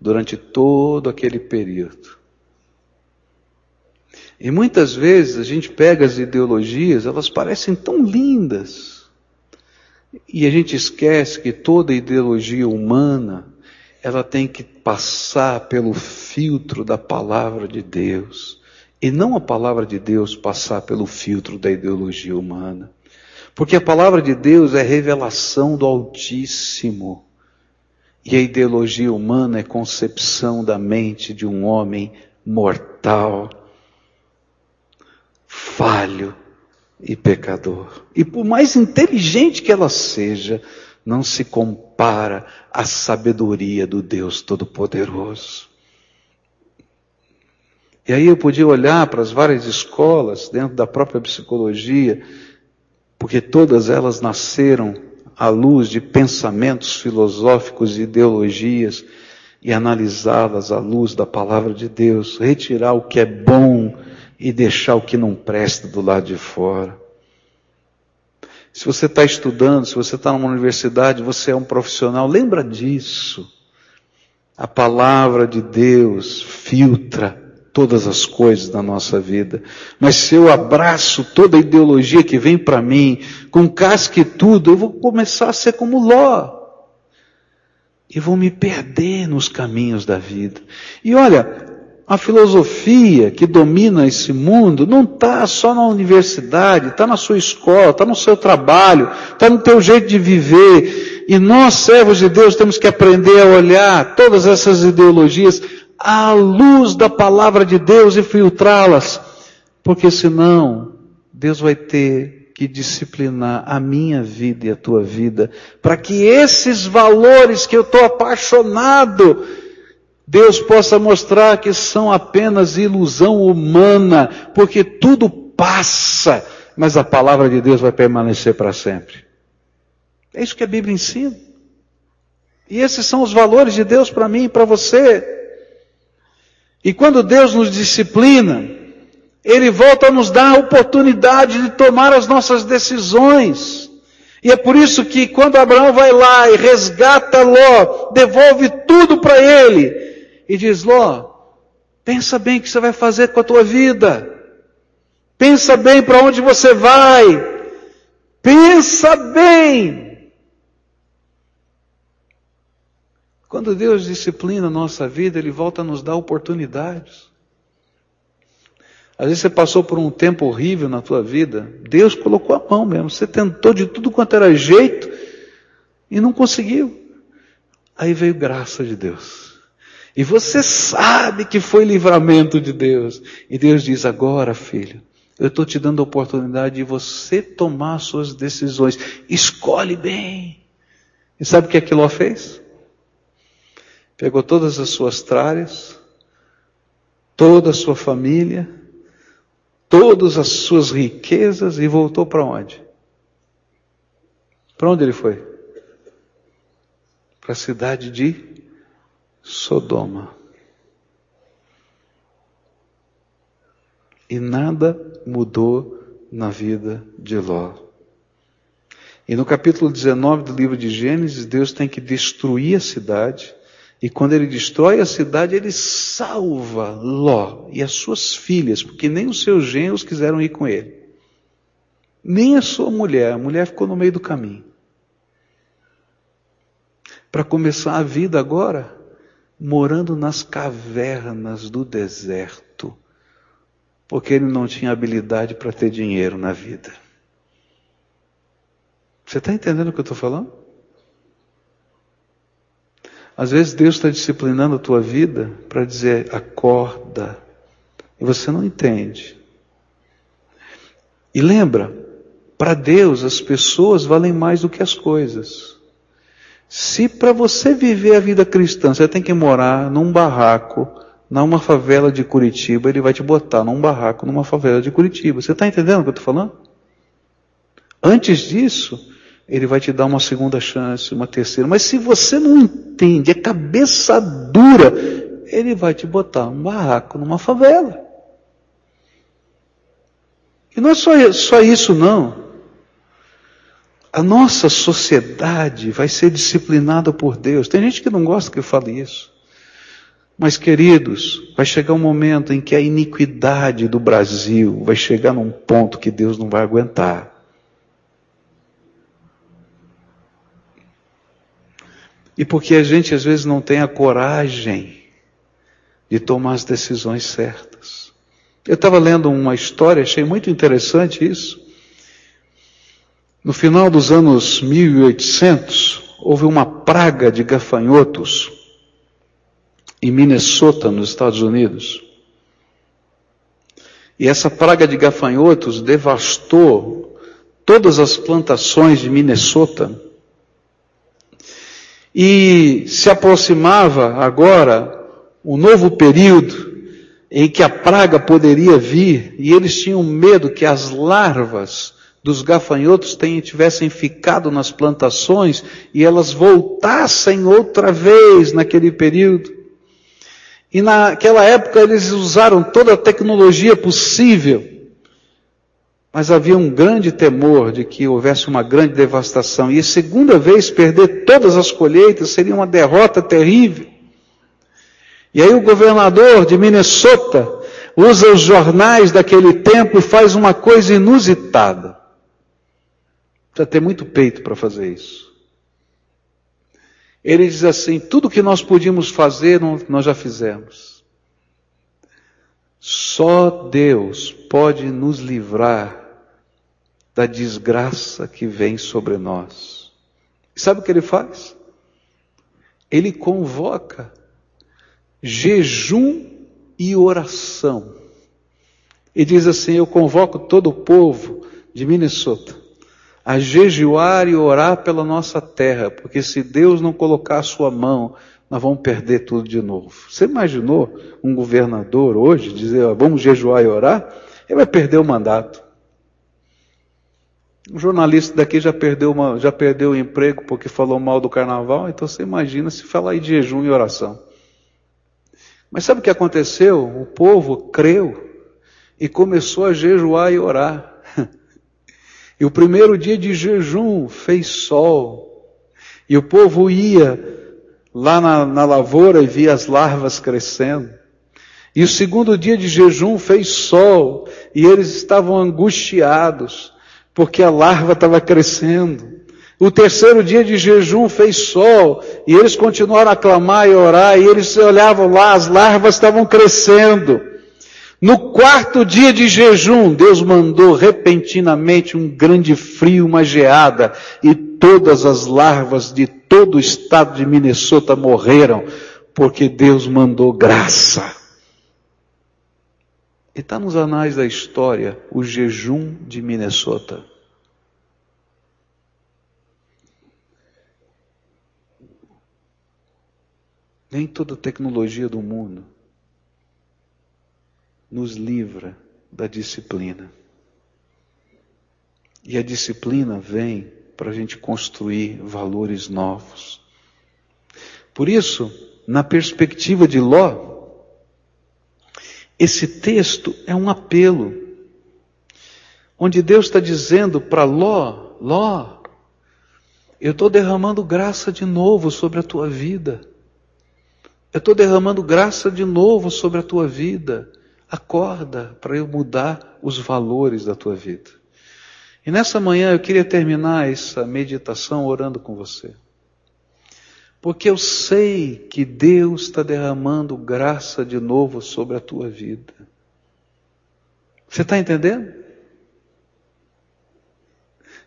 durante todo aquele período. E muitas vezes a gente pega as ideologias, elas parecem tão lindas, e a gente esquece que toda ideologia humana, ela tem que passar pelo filtro da palavra de Deus, e não a palavra de Deus passar pelo filtro da ideologia humana. Porque a palavra de Deus é revelação do Altíssimo. E a ideologia humana é concepção da mente de um homem mortal, falho e pecador. E por mais inteligente que ela seja, não se compara à sabedoria do Deus Todo-Poderoso. E aí eu podia olhar para as várias escolas dentro da própria psicologia, porque todas elas nasceram à luz de pensamentos filosóficos e ideologias e analisá-las à luz da palavra de Deus, retirar o que é bom e deixar o que não presta do lado de fora. Se você está estudando, se você está numa universidade, você é um profissional, lembra disso. A palavra de Deus filtra todas as coisas da nossa vida. Mas se eu abraço toda a ideologia que vem para mim, com casca e tudo, eu vou começar a ser como Ló. E vou me perder nos caminhos da vida. E olha, a filosofia que domina esse mundo não está só na universidade, está na sua escola, está no seu trabalho, está no teu jeito de viver. E nós, servos de Deus, temos que aprender a olhar todas essas ideologias à luz da palavra de Deus e filtrá-las. Porque senão, Deus vai ter que disciplinar a minha vida e a tua vida, para que esses valores que eu estou apaixonado, Deus possa mostrar que são apenas ilusão humana, porque tudo passa, mas a palavra de Deus vai permanecer para sempre. É isso que a Bíblia ensina. E esses são os valores de Deus para mim e para você. E quando Deus nos disciplina, Ele volta a nos dar a oportunidade de tomar as nossas decisões. E é por isso que quando Abraão vai lá e resgata Ló, devolve tudo para ele, e diz: Ló, pensa bem o que você vai fazer com a tua vida. Pensa bem para onde você vai. Pensa bem. Quando Deus disciplina a nossa vida, Ele volta a nos dar oportunidades. Às vezes você passou por um tempo horrível na tua vida, Deus colocou a mão mesmo, você tentou de tudo quanto era jeito e não conseguiu. Aí veio graça de Deus. E você sabe que foi livramento de Deus. E Deus diz: agora, filho, eu estou te dando a oportunidade de você tomar suas decisões. Escolhe bem. E sabe o que aquilo fez? Pegou todas as suas tralhas, toda a sua família, todas as suas riquezas e voltou para onde? Para onde ele foi? Para a cidade de Sodoma. E nada mudou na vida de Ló. E no capítulo 19 do livro de Gênesis, Deus tem que destruir a cidade. E quando ele destrói a cidade, ele salva Ló e as suas filhas, porque nem os seus genros quiseram ir com ele. Nem a sua mulher, a mulher ficou no meio do caminho. Para começar a vida agora, morando nas cavernas do deserto, porque ele não tinha habilidade para ter dinheiro na vida. Você está entendendo o que eu estou falando? Às vezes Deus está disciplinando a tua vida para dizer, acorda, e você não entende. E lembra, para Deus as pessoas valem mais do que as coisas. Se para você viver a vida cristã, você tem que morar num barraco, numa favela de Curitiba, ele vai te botar num barraco, numa favela de Curitiba. Você está entendendo o que eu estou falando? Antes disso, ele vai te dar uma segunda chance, uma terceira. Mas se você não entende, é cabeça dura, ele vai te botar um barraco numa favela. E não é só, só isso, não. A nossa sociedade vai ser disciplinada por Deus. Tem gente que não gosta que eu fale isso. Mas, queridos, vai chegar um momento em que a iniquidade do Brasil vai chegar num ponto que Deus não vai aguentar. E porque a gente às vezes não tem a coragem de tomar as decisões certas. Eu estava lendo uma história, achei muito interessante isso. No final dos anos 1800, houve uma praga de gafanhotos em Minnesota, nos Estados Unidos. E essa praga de gafanhotos devastou todas as plantações de Minnesota. E se aproximava agora um novo período em que a praga poderia vir, e eles tinham medo que as larvas dos gafanhotos tivessem ficado nas plantações e elas voltassem outra vez naquele período. E naquela época eles usaram toda a tecnologia possível, mas havia um grande temor de que houvesse uma grande devastação. E a segunda vez perder todas as colheitas seria uma derrota terrível. E aí o governador de Minnesota usa os jornais daquele tempo e faz uma coisa inusitada. Precisa ter muito peito para fazer isso. Ele diz assim: tudo que nós podíamos fazer, nós já fizemos. Só Deus pode nos livrar da desgraça que vem sobre nós. E sabe o que ele faz? Ele convoca jejum e oração. E diz assim: Eu convoco todo o povo de Minnesota a jejuar e orar pela nossa terra, porque se Deus não colocar a sua mão, nós vamos perder tudo de novo. Você imaginou um governador hoje dizer, ó, vamos jejuar e orar? Ele vai perder o mandato. Um jornalista daqui já perdeu, uma, já perdeu o emprego porque falou mal do carnaval, então você imagina se falar de jejum e oração. Mas sabe o que aconteceu? O povo creu e começou a jejuar e orar. E o primeiro dia de jejum fez sol. E o povo ia lá na, na lavoura e via as larvas crescendo. E o segundo dia de jejum fez sol. E eles estavam angustiados, porque a larva estava crescendo. O terceiro dia de jejum fez sol, e eles continuaram a clamar e orar, e eles olhavam lá, as larvas estavam crescendo. No quarto dia de jejum, Deus mandou repentinamente um grande frio, uma geada, e todas as larvas de todo o estado de Minnesota morreram, porque Deus mandou graça. E está nos anais da história o jejum de Minnesota. Nem toda tecnologia do mundo nos livra da disciplina. E a disciplina vem para a gente construir valores novos. Por isso, na perspectiva de Ló, esse texto é um apelo, onde Deus está dizendo para Ló: Ló, eu estou derramando graça de novo sobre a tua vida. Eu estou derramando graça de novo sobre a tua vida. Acorda para eu mudar os valores da tua vida. E nessa manhã eu queria terminar essa meditação orando com você. Porque eu sei que Deus está derramando graça de novo sobre a tua vida. Você está entendendo?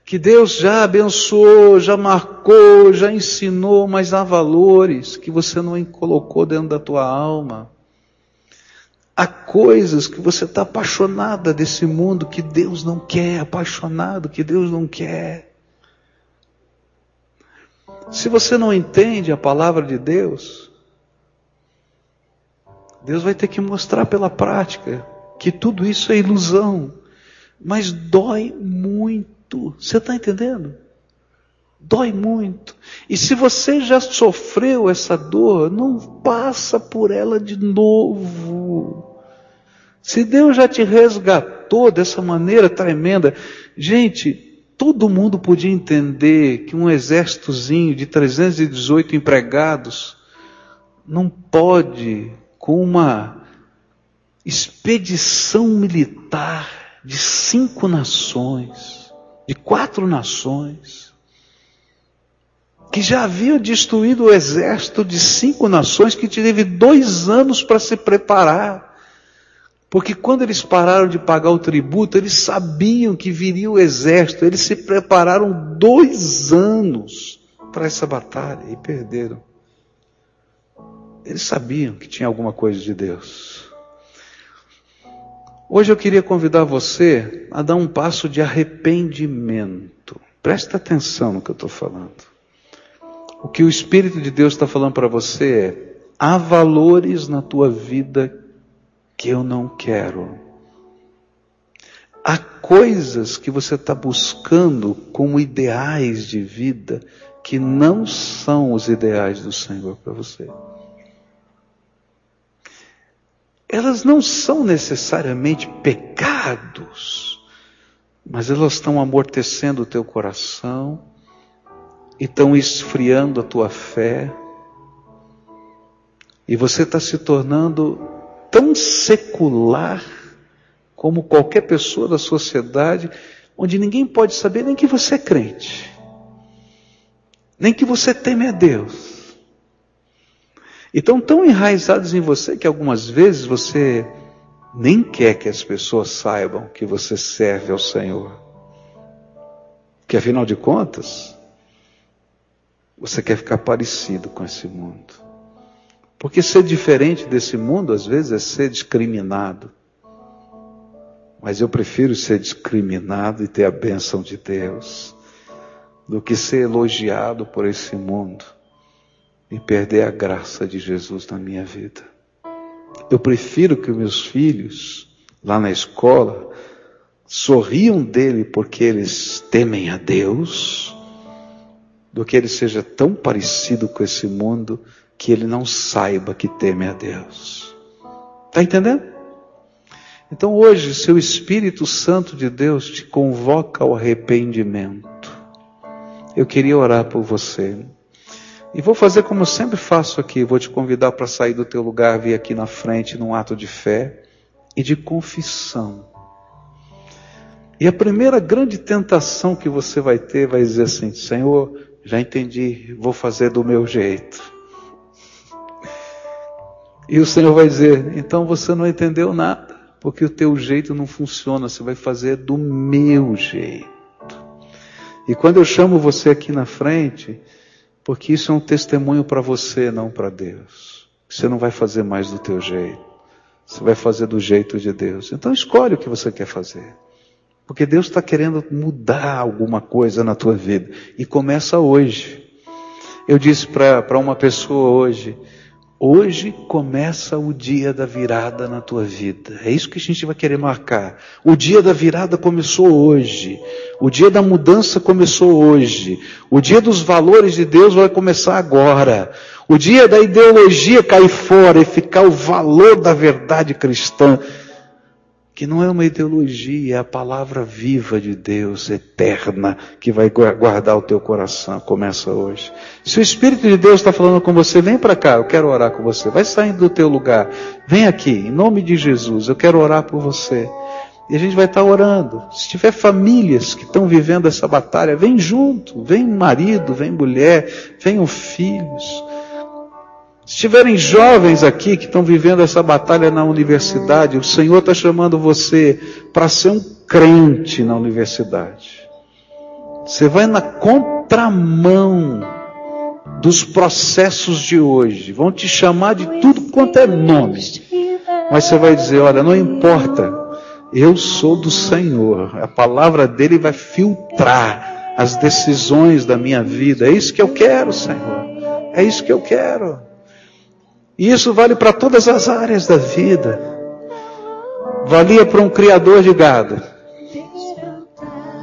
Que Deus já abençoou, já marcou, já ensinou, mas há valores que você não colocou dentro da tua alma. Há coisas que você está apaixonada desse mundo que Deus não quer, apaixonado que Deus não quer. Se você não entende a palavra de Deus, Deus vai ter que mostrar pela prática que tudo isso é ilusão, mas dói muito. Você está entendendo? Dói muito. E se você já sofreu essa dor, não passa por ela de novo. Se Deus já te resgatou dessa maneira tremenda, gente, todo mundo podia entender que um exércitozinho de 318 empregados não pode, com uma expedição militar de cinco nações, de quatro nações, que já havia destruído o exército de cinco nações que teve dois anos para se preparar. Porque quando eles pararam de pagar o tributo, eles sabiam que viria o exército, eles se prepararam dois anos para essa batalha e perderam. Eles sabiam que tinha alguma coisa de Deus. Hoje eu queria convidar você a dar um passo de arrependimento. Presta atenção no que eu estou falando. O que o Espírito de Deus está falando para você é: há valores na tua vida que eu não quero. Há coisas que você está buscando como ideais de vida que não são os ideais do Senhor para você. Elas não são necessariamente pecados, mas elas estão amortecendo o teu coração e estão esfriando a tua fé. E você está se tornando tão secular como qualquer pessoa da sociedade, onde ninguém pode saber nem que você é crente, nem que você teme a Deus. E estão tão enraizados em você que algumas vezes você nem quer que as pessoas saibam que você serve ao Senhor. Que afinal de contas, você quer ficar parecido com esse mundo. Porque ser diferente desse mundo, às vezes, é ser discriminado. Mas eu prefiro ser discriminado e ter a bênção de Deus, do que ser elogiado por esse mundo e perder a graça de Jesus na minha vida. Eu prefiro que meus filhos, lá na escola, sorriam dele porque eles temem a Deus, do que ele seja tão parecido com esse mundo que ele não saiba que teme a Deus. Está entendendo? Então hoje, o Espírito Santo de Deus te convoca ao arrependimento, eu queria orar por você. E vou fazer como eu sempre faço aqui, vou te convidar para sair do teu lugar, vir aqui na frente num ato de fé e de confissão. E a primeira grande tentação que você vai ter vai dizer assim: Senhor, já entendi, vou fazer do meu jeito. E o Senhor vai dizer: então você não entendeu nada, porque o teu jeito não funciona, você vai fazer do meu jeito. E quando eu chamo você aqui na frente, porque isso é um testemunho para você, não para Deus. Você não vai fazer mais do teu jeito. Você vai fazer do jeito de Deus. Então escolhe o que você quer fazer. Porque Deus está querendo mudar alguma coisa na tua vida. E começa hoje. Eu disse para uma pessoa hoje, Hoje começa o dia da virada na tua vida. É isso que a gente vai querer marcar. O dia da virada começou hoje. O dia da mudança começou hoje. O dia dos valores de Deus vai começar agora. O dia da ideologia cair fora e ficar o valor da verdade cristã que não é uma ideologia, é a palavra viva de Deus, eterna, que vai guardar o teu coração. Começa hoje. Se o Espírito de Deus está falando com você, vem para cá, eu quero orar com você. Vai saindo do teu lugar. Vem aqui, em nome de Jesus, eu quero orar por você. E a gente vai estar orando. Se tiver famílias que estão vivendo essa batalha, vem junto. Vem marido, vem mulher, venham filhos. Se tiverem jovens aqui que estão vivendo essa batalha na universidade, o Senhor está chamando você para ser um crente na universidade. Você vai na contramão dos processos de hoje. Vão te chamar de tudo quanto é nome. Mas você vai dizer: olha, não importa. Eu sou do Senhor. A palavra dele vai filtrar as decisões da minha vida. É isso que eu quero, Senhor. É isso que eu quero. E isso vale para todas as áreas da vida. Valia para um criador de gado.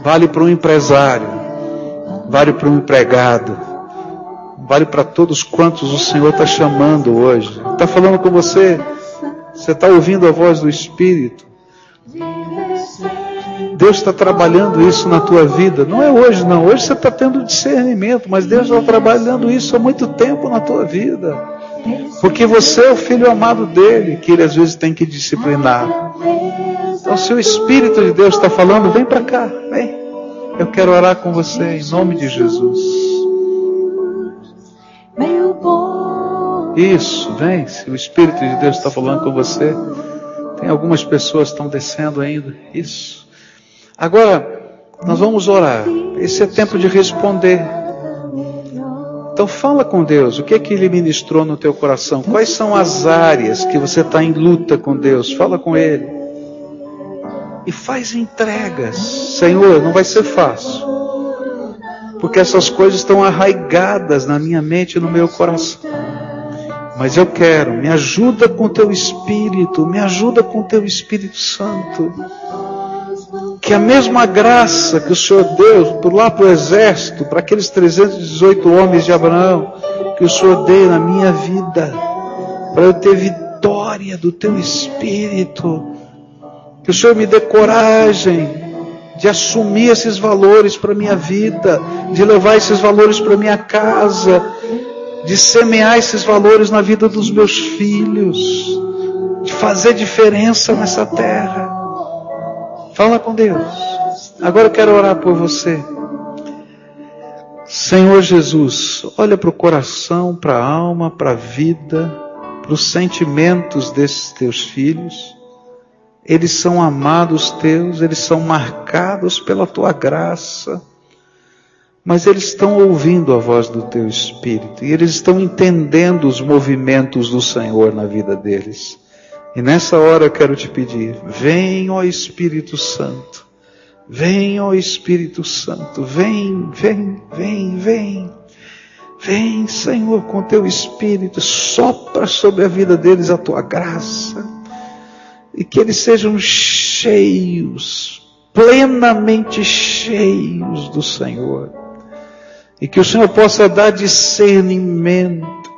Vale para um empresário. vale para o empregado, vale para todos quantos o Senhor está chamando hoje. Está falando com você, você está ouvindo a voz do Espírito. Deus está trabalhando isso na tua vida. Não é hoje, não. Hoje você está tendo discernimento, mas Deus está trabalhando isso há muito tempo na tua vida. Porque você é o filho amado dele, que ele às vezes tem que disciplinar. Então, se o Espírito de Deus está falando, vem para cá, vem. Eu quero orar com você em nome de Jesus. Isso, vem. Se o Espírito de Deus está falando com você, tem algumas pessoas que estão descendo ainda. Isso. Agora, nós vamos orar. Esse é tempo de responder. Então fala com Deus, o que é que Ele ministrou no teu coração? Quais são as áreas que você está em luta com Deus? Fala com Ele. E faz entregas. Senhor, não vai ser fácil. Porque essas coisas estão arraigadas na minha mente e no meu coração. Mas eu quero, me ajuda com teu Espírito, me ajuda com teu Espírito Santo que a mesma graça que o Senhor deu por lá para o exército, para aqueles 318 homens de Abraão, que o Senhor deu na minha vida, para eu ter vitória do teu espírito, que o Senhor me dê coragem de assumir esses valores para minha vida, de levar esses valores para minha casa, de semear esses valores na vida dos meus filhos, de fazer diferença nessa terra. Fala com Deus. Agora eu quero orar por você. Senhor Jesus, olha para o coração, para a alma, para a vida, para os sentimentos desses teus filhos. Eles são amados teus, eles são marcados pela tua graça, mas eles estão ouvindo a voz do teu Espírito e eles estão entendendo os movimentos do Senhor na vida deles. E nessa hora eu quero te pedir, vem, ó Espírito Santo, vem, ó Espírito Santo, vem, vem, vem, vem. Vem, Senhor, com teu Espírito, sopra sobre a vida deles a tua graça, e que eles sejam cheios, plenamente cheios do Senhor, e que o Senhor possa dar discernimento,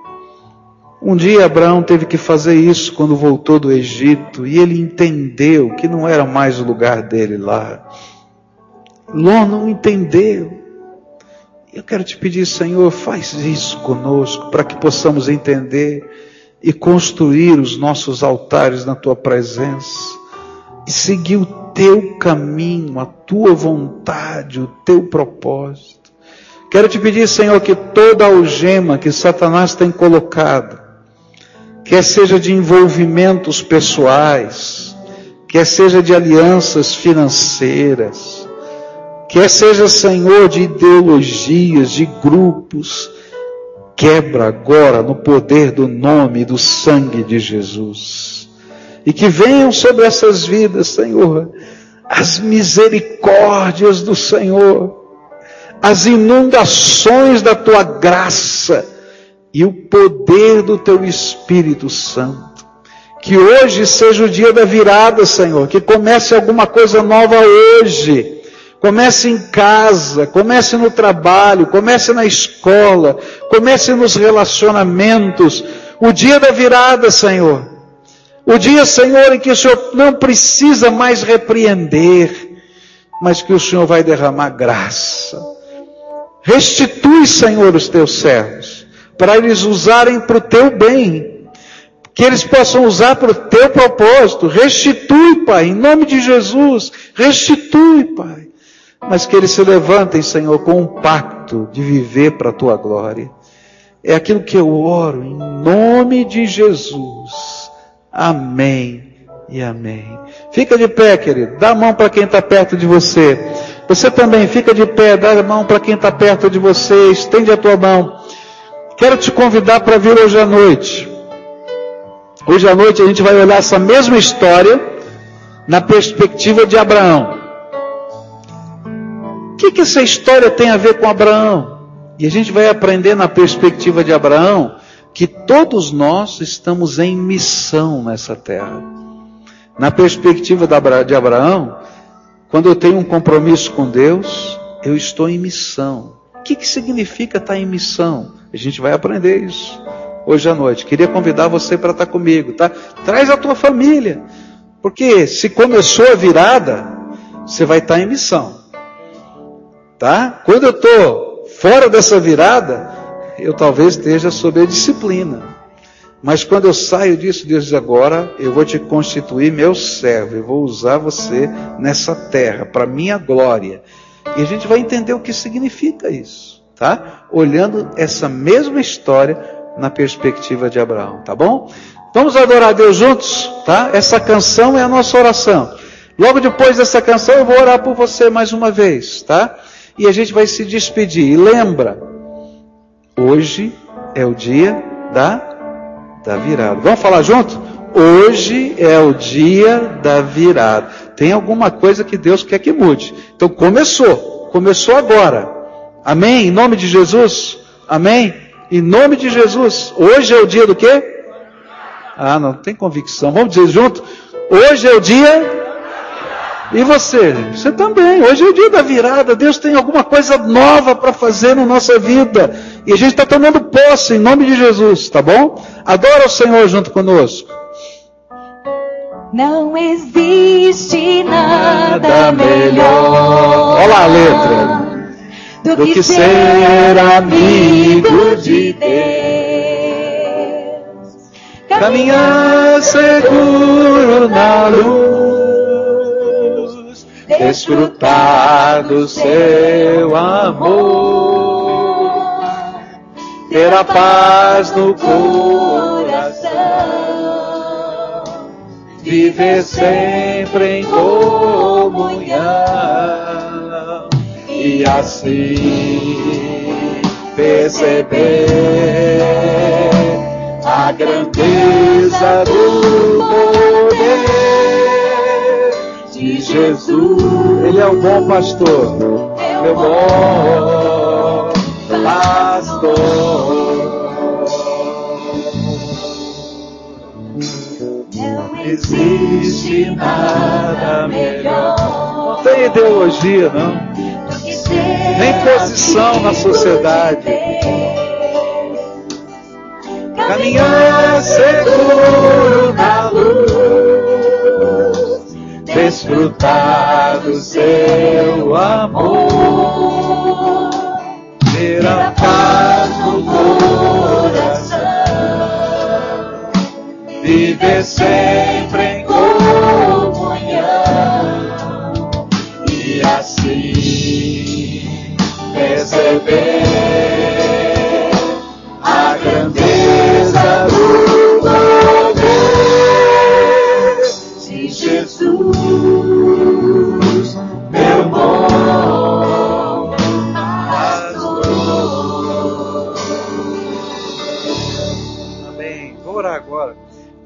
um dia Abraão teve que fazer isso quando voltou do Egito e ele entendeu que não era mais o lugar dele lá. Ló não entendeu. Eu quero te pedir, Senhor, faz isso conosco para que possamos entender e construir os nossos altares na tua presença e seguir o teu caminho, a tua vontade, o teu propósito. Quero te pedir, Senhor, que toda algema que Satanás tem colocado quer seja de envolvimentos pessoais, quer seja de alianças financeiras, quer seja, Senhor, de ideologias, de grupos, quebra agora no poder do nome e do sangue de Jesus. E que venham sobre essas vidas, Senhor, as misericórdias do Senhor, as inundações da tua graça, e o poder do teu Espírito Santo. Que hoje seja o dia da virada, Senhor. Que comece alguma coisa nova hoje. Comece em casa, comece no trabalho, comece na escola, comece nos relacionamentos. O dia da virada, Senhor. O dia, Senhor, em que o Senhor não precisa mais repreender, mas que o Senhor vai derramar graça. Restitui, Senhor, os teus servos para eles usarem para o teu bem, que eles possam usar para o teu propósito. Restitui, Pai, em nome de Jesus, restitui, Pai. Mas que eles se levantem, Senhor, com um pacto de viver para a tua glória. É aquilo que eu oro em nome de Jesus. Amém e amém. Fica de pé, querido. Dá a mão para quem está perto de você. Você também fica de pé, dá a mão para quem está perto de você, estende a tua mão. Quero te convidar para vir hoje à noite. Hoje à noite a gente vai olhar essa mesma história na perspectiva de Abraão. O que, que essa história tem a ver com Abraão? E a gente vai aprender na perspectiva de Abraão que todos nós estamos em missão nessa terra. Na perspectiva de Abraão, quando eu tenho um compromisso com Deus, eu estou em missão. O que, que significa estar em missão? A gente vai aprender isso hoje à noite. Queria convidar você para estar comigo, tá? Traz a tua família. Porque se começou a virada, você vai estar em missão. Tá? Quando eu estou fora dessa virada, eu talvez esteja sob a disciplina. Mas quando eu saio disso, Deus diz agora, eu vou te constituir meu servo, eu vou usar você nessa terra, para minha glória. E a gente vai entender o que significa isso, tá? Olhando essa mesma história na perspectiva de Abraão, tá bom? Vamos adorar a Deus juntos, tá? Essa canção é a nossa oração. Logo depois dessa canção eu vou orar por você mais uma vez, tá? E a gente vai se despedir. E lembra, hoje é o dia da da virada. Vamos falar junto? Hoje é o dia da virada. Tem alguma coisa que Deus quer que mude. Então começou. Começou agora. Amém? Em nome de Jesus? Amém? Em nome de Jesus. Hoje é o dia do quê? Ah, não tem convicção. Vamos dizer junto? Hoje é o dia e você? Você também. Hoje é o dia da virada. Deus tem alguma coisa nova para fazer na nossa vida. E a gente está tomando posse em nome de Jesus, tá bom? Adora o Senhor junto conosco. Não existe nada melhor. Olha lá a letra. Do, do que, que, ser amigo de Deus. Caminhar seguro na luz. Desfrutar do seu amor. Ter a paz no coração. Viver sempre em comunhão e assim perceber a grandeza do poder de Jesus. Ele é o bom pastor, meu bom pastor. Não existe nada melhor. Não tem ideologia, não nem posição na sociedade. Caminhar seguro na luz, desfrutar do seu amor, ter a paz no coração, viver sempre em a grandeza do poder de Jesus, meu bom pastor. Amém. Vou orar agora.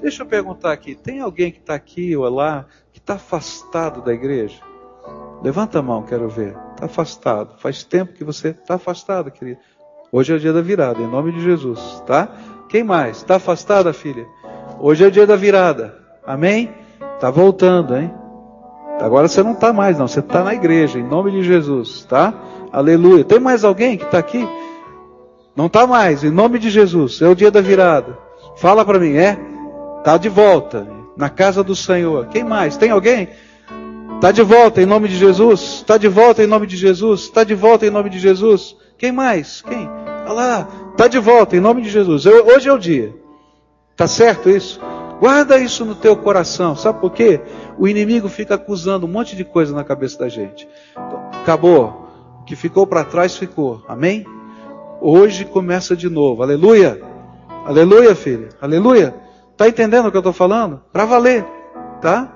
Deixa eu perguntar aqui: tem alguém que está aqui ou lá que está afastado da igreja? Levanta a mão, quero ver. Está afastado. Faz tempo que você está afastado, querido. Hoje é o dia da virada, em nome de Jesus, tá? Quem mais? Está afastada, filha? Hoje é o dia da virada. Amém? Está voltando, hein? Agora você não está mais, não. Você está na igreja, em nome de Jesus, tá? Aleluia. Tem mais alguém que está aqui? Não está mais, em nome de Jesus. É o dia da virada. Fala para mim, é? Está de volta, na casa do Senhor. Quem mais? Tem alguém? Está de volta em nome de Jesus. Está de volta em nome de Jesus. Está de volta em nome de Jesus. Quem mais? Quem? Olha lá. Está de volta em nome de Jesus. Eu, hoje é o dia. Tá certo isso? Guarda isso no teu coração. Sabe por quê? O inimigo fica acusando um monte de coisa na cabeça da gente. Acabou. O que ficou para trás ficou. Amém? Hoje começa de novo. Aleluia. Aleluia, filha. Aleluia. Tá entendendo o que eu estou falando? Para valer. Tá?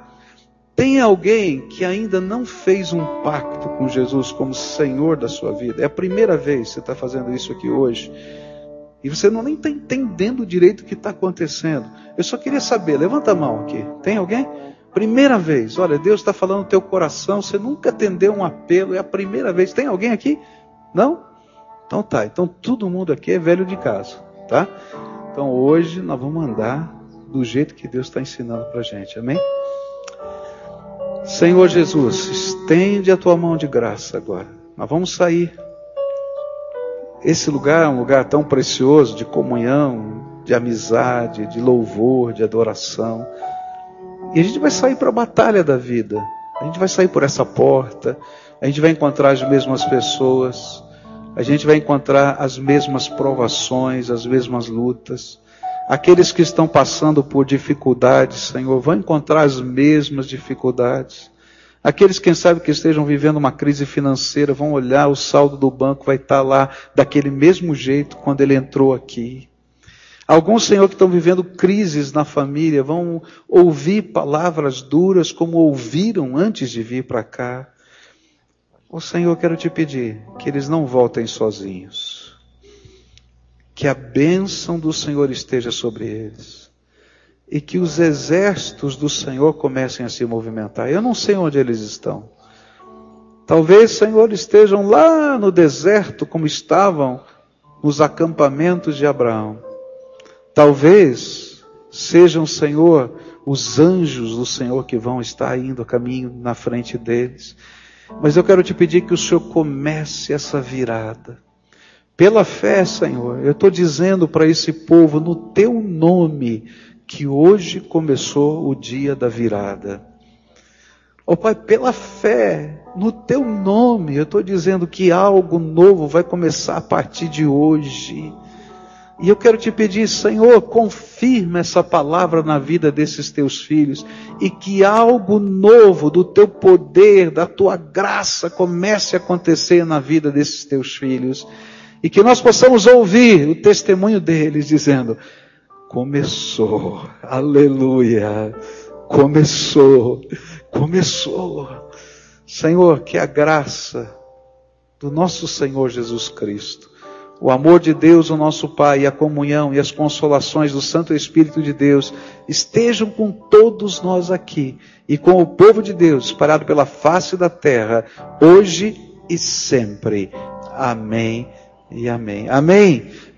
Tem alguém que ainda não fez um pacto com Jesus como Senhor da sua vida? É a primeira vez que você está fazendo isso aqui hoje. E você não nem está entendendo direito o que está acontecendo. Eu só queria saber, levanta a mão aqui. Tem alguém? Primeira vez, olha, Deus está falando no teu coração, você nunca atendeu um apelo, é a primeira vez. Tem alguém aqui? Não? Então tá, então todo mundo aqui é velho de casa, tá? Então hoje nós vamos andar do jeito que Deus está ensinando para gente, amém? Senhor Jesus, estende a tua mão de graça agora. Nós vamos sair esse lugar é um lugar tão precioso de comunhão, de amizade, de louvor, de adoração. E a gente vai sair para a batalha da vida. A gente vai sair por essa porta, a gente vai encontrar as mesmas pessoas, a gente vai encontrar as mesmas provações, as mesmas lutas. Aqueles que estão passando por dificuldades, Senhor, vão encontrar as mesmas dificuldades. Aqueles, quem sabe, que estejam vivendo uma crise financeira, vão olhar, o saldo do banco vai estar lá daquele mesmo jeito quando ele entrou aqui. Alguns, Senhor, que estão vivendo crises na família, vão ouvir palavras duras como ouviram antes de vir para cá. Ô Senhor, quero te pedir que eles não voltem sozinhos. Que a bênção do Senhor esteja sobre eles. E que os exércitos do Senhor comecem a se movimentar. Eu não sei onde eles estão. Talvez, Senhor, estejam lá no deserto, como estavam nos acampamentos de Abraão. Talvez sejam, Senhor, os anjos do Senhor que vão estar indo a caminho na frente deles. Mas eu quero te pedir que o Senhor comece essa virada. Pela fé, Senhor, eu estou dizendo para esse povo, no teu nome, que hoje começou o dia da virada. Ó oh, Pai, pela fé, no teu nome, eu estou dizendo que algo novo vai começar a partir de hoje. E eu quero te pedir, Senhor, confirma essa palavra na vida desses teus filhos e que algo novo do teu poder, da tua graça comece a acontecer na vida desses teus filhos e que nós possamos ouvir o testemunho deles dizendo: começou, aleluia, começou, começou. Senhor, que a graça do nosso Senhor Jesus Cristo o amor de Deus, o nosso Pai, e a comunhão e as consolações do Santo Espírito de Deus estejam com todos nós aqui e com o povo de Deus espalhado pela face da terra, hoje e sempre. Amém e amém. Amém.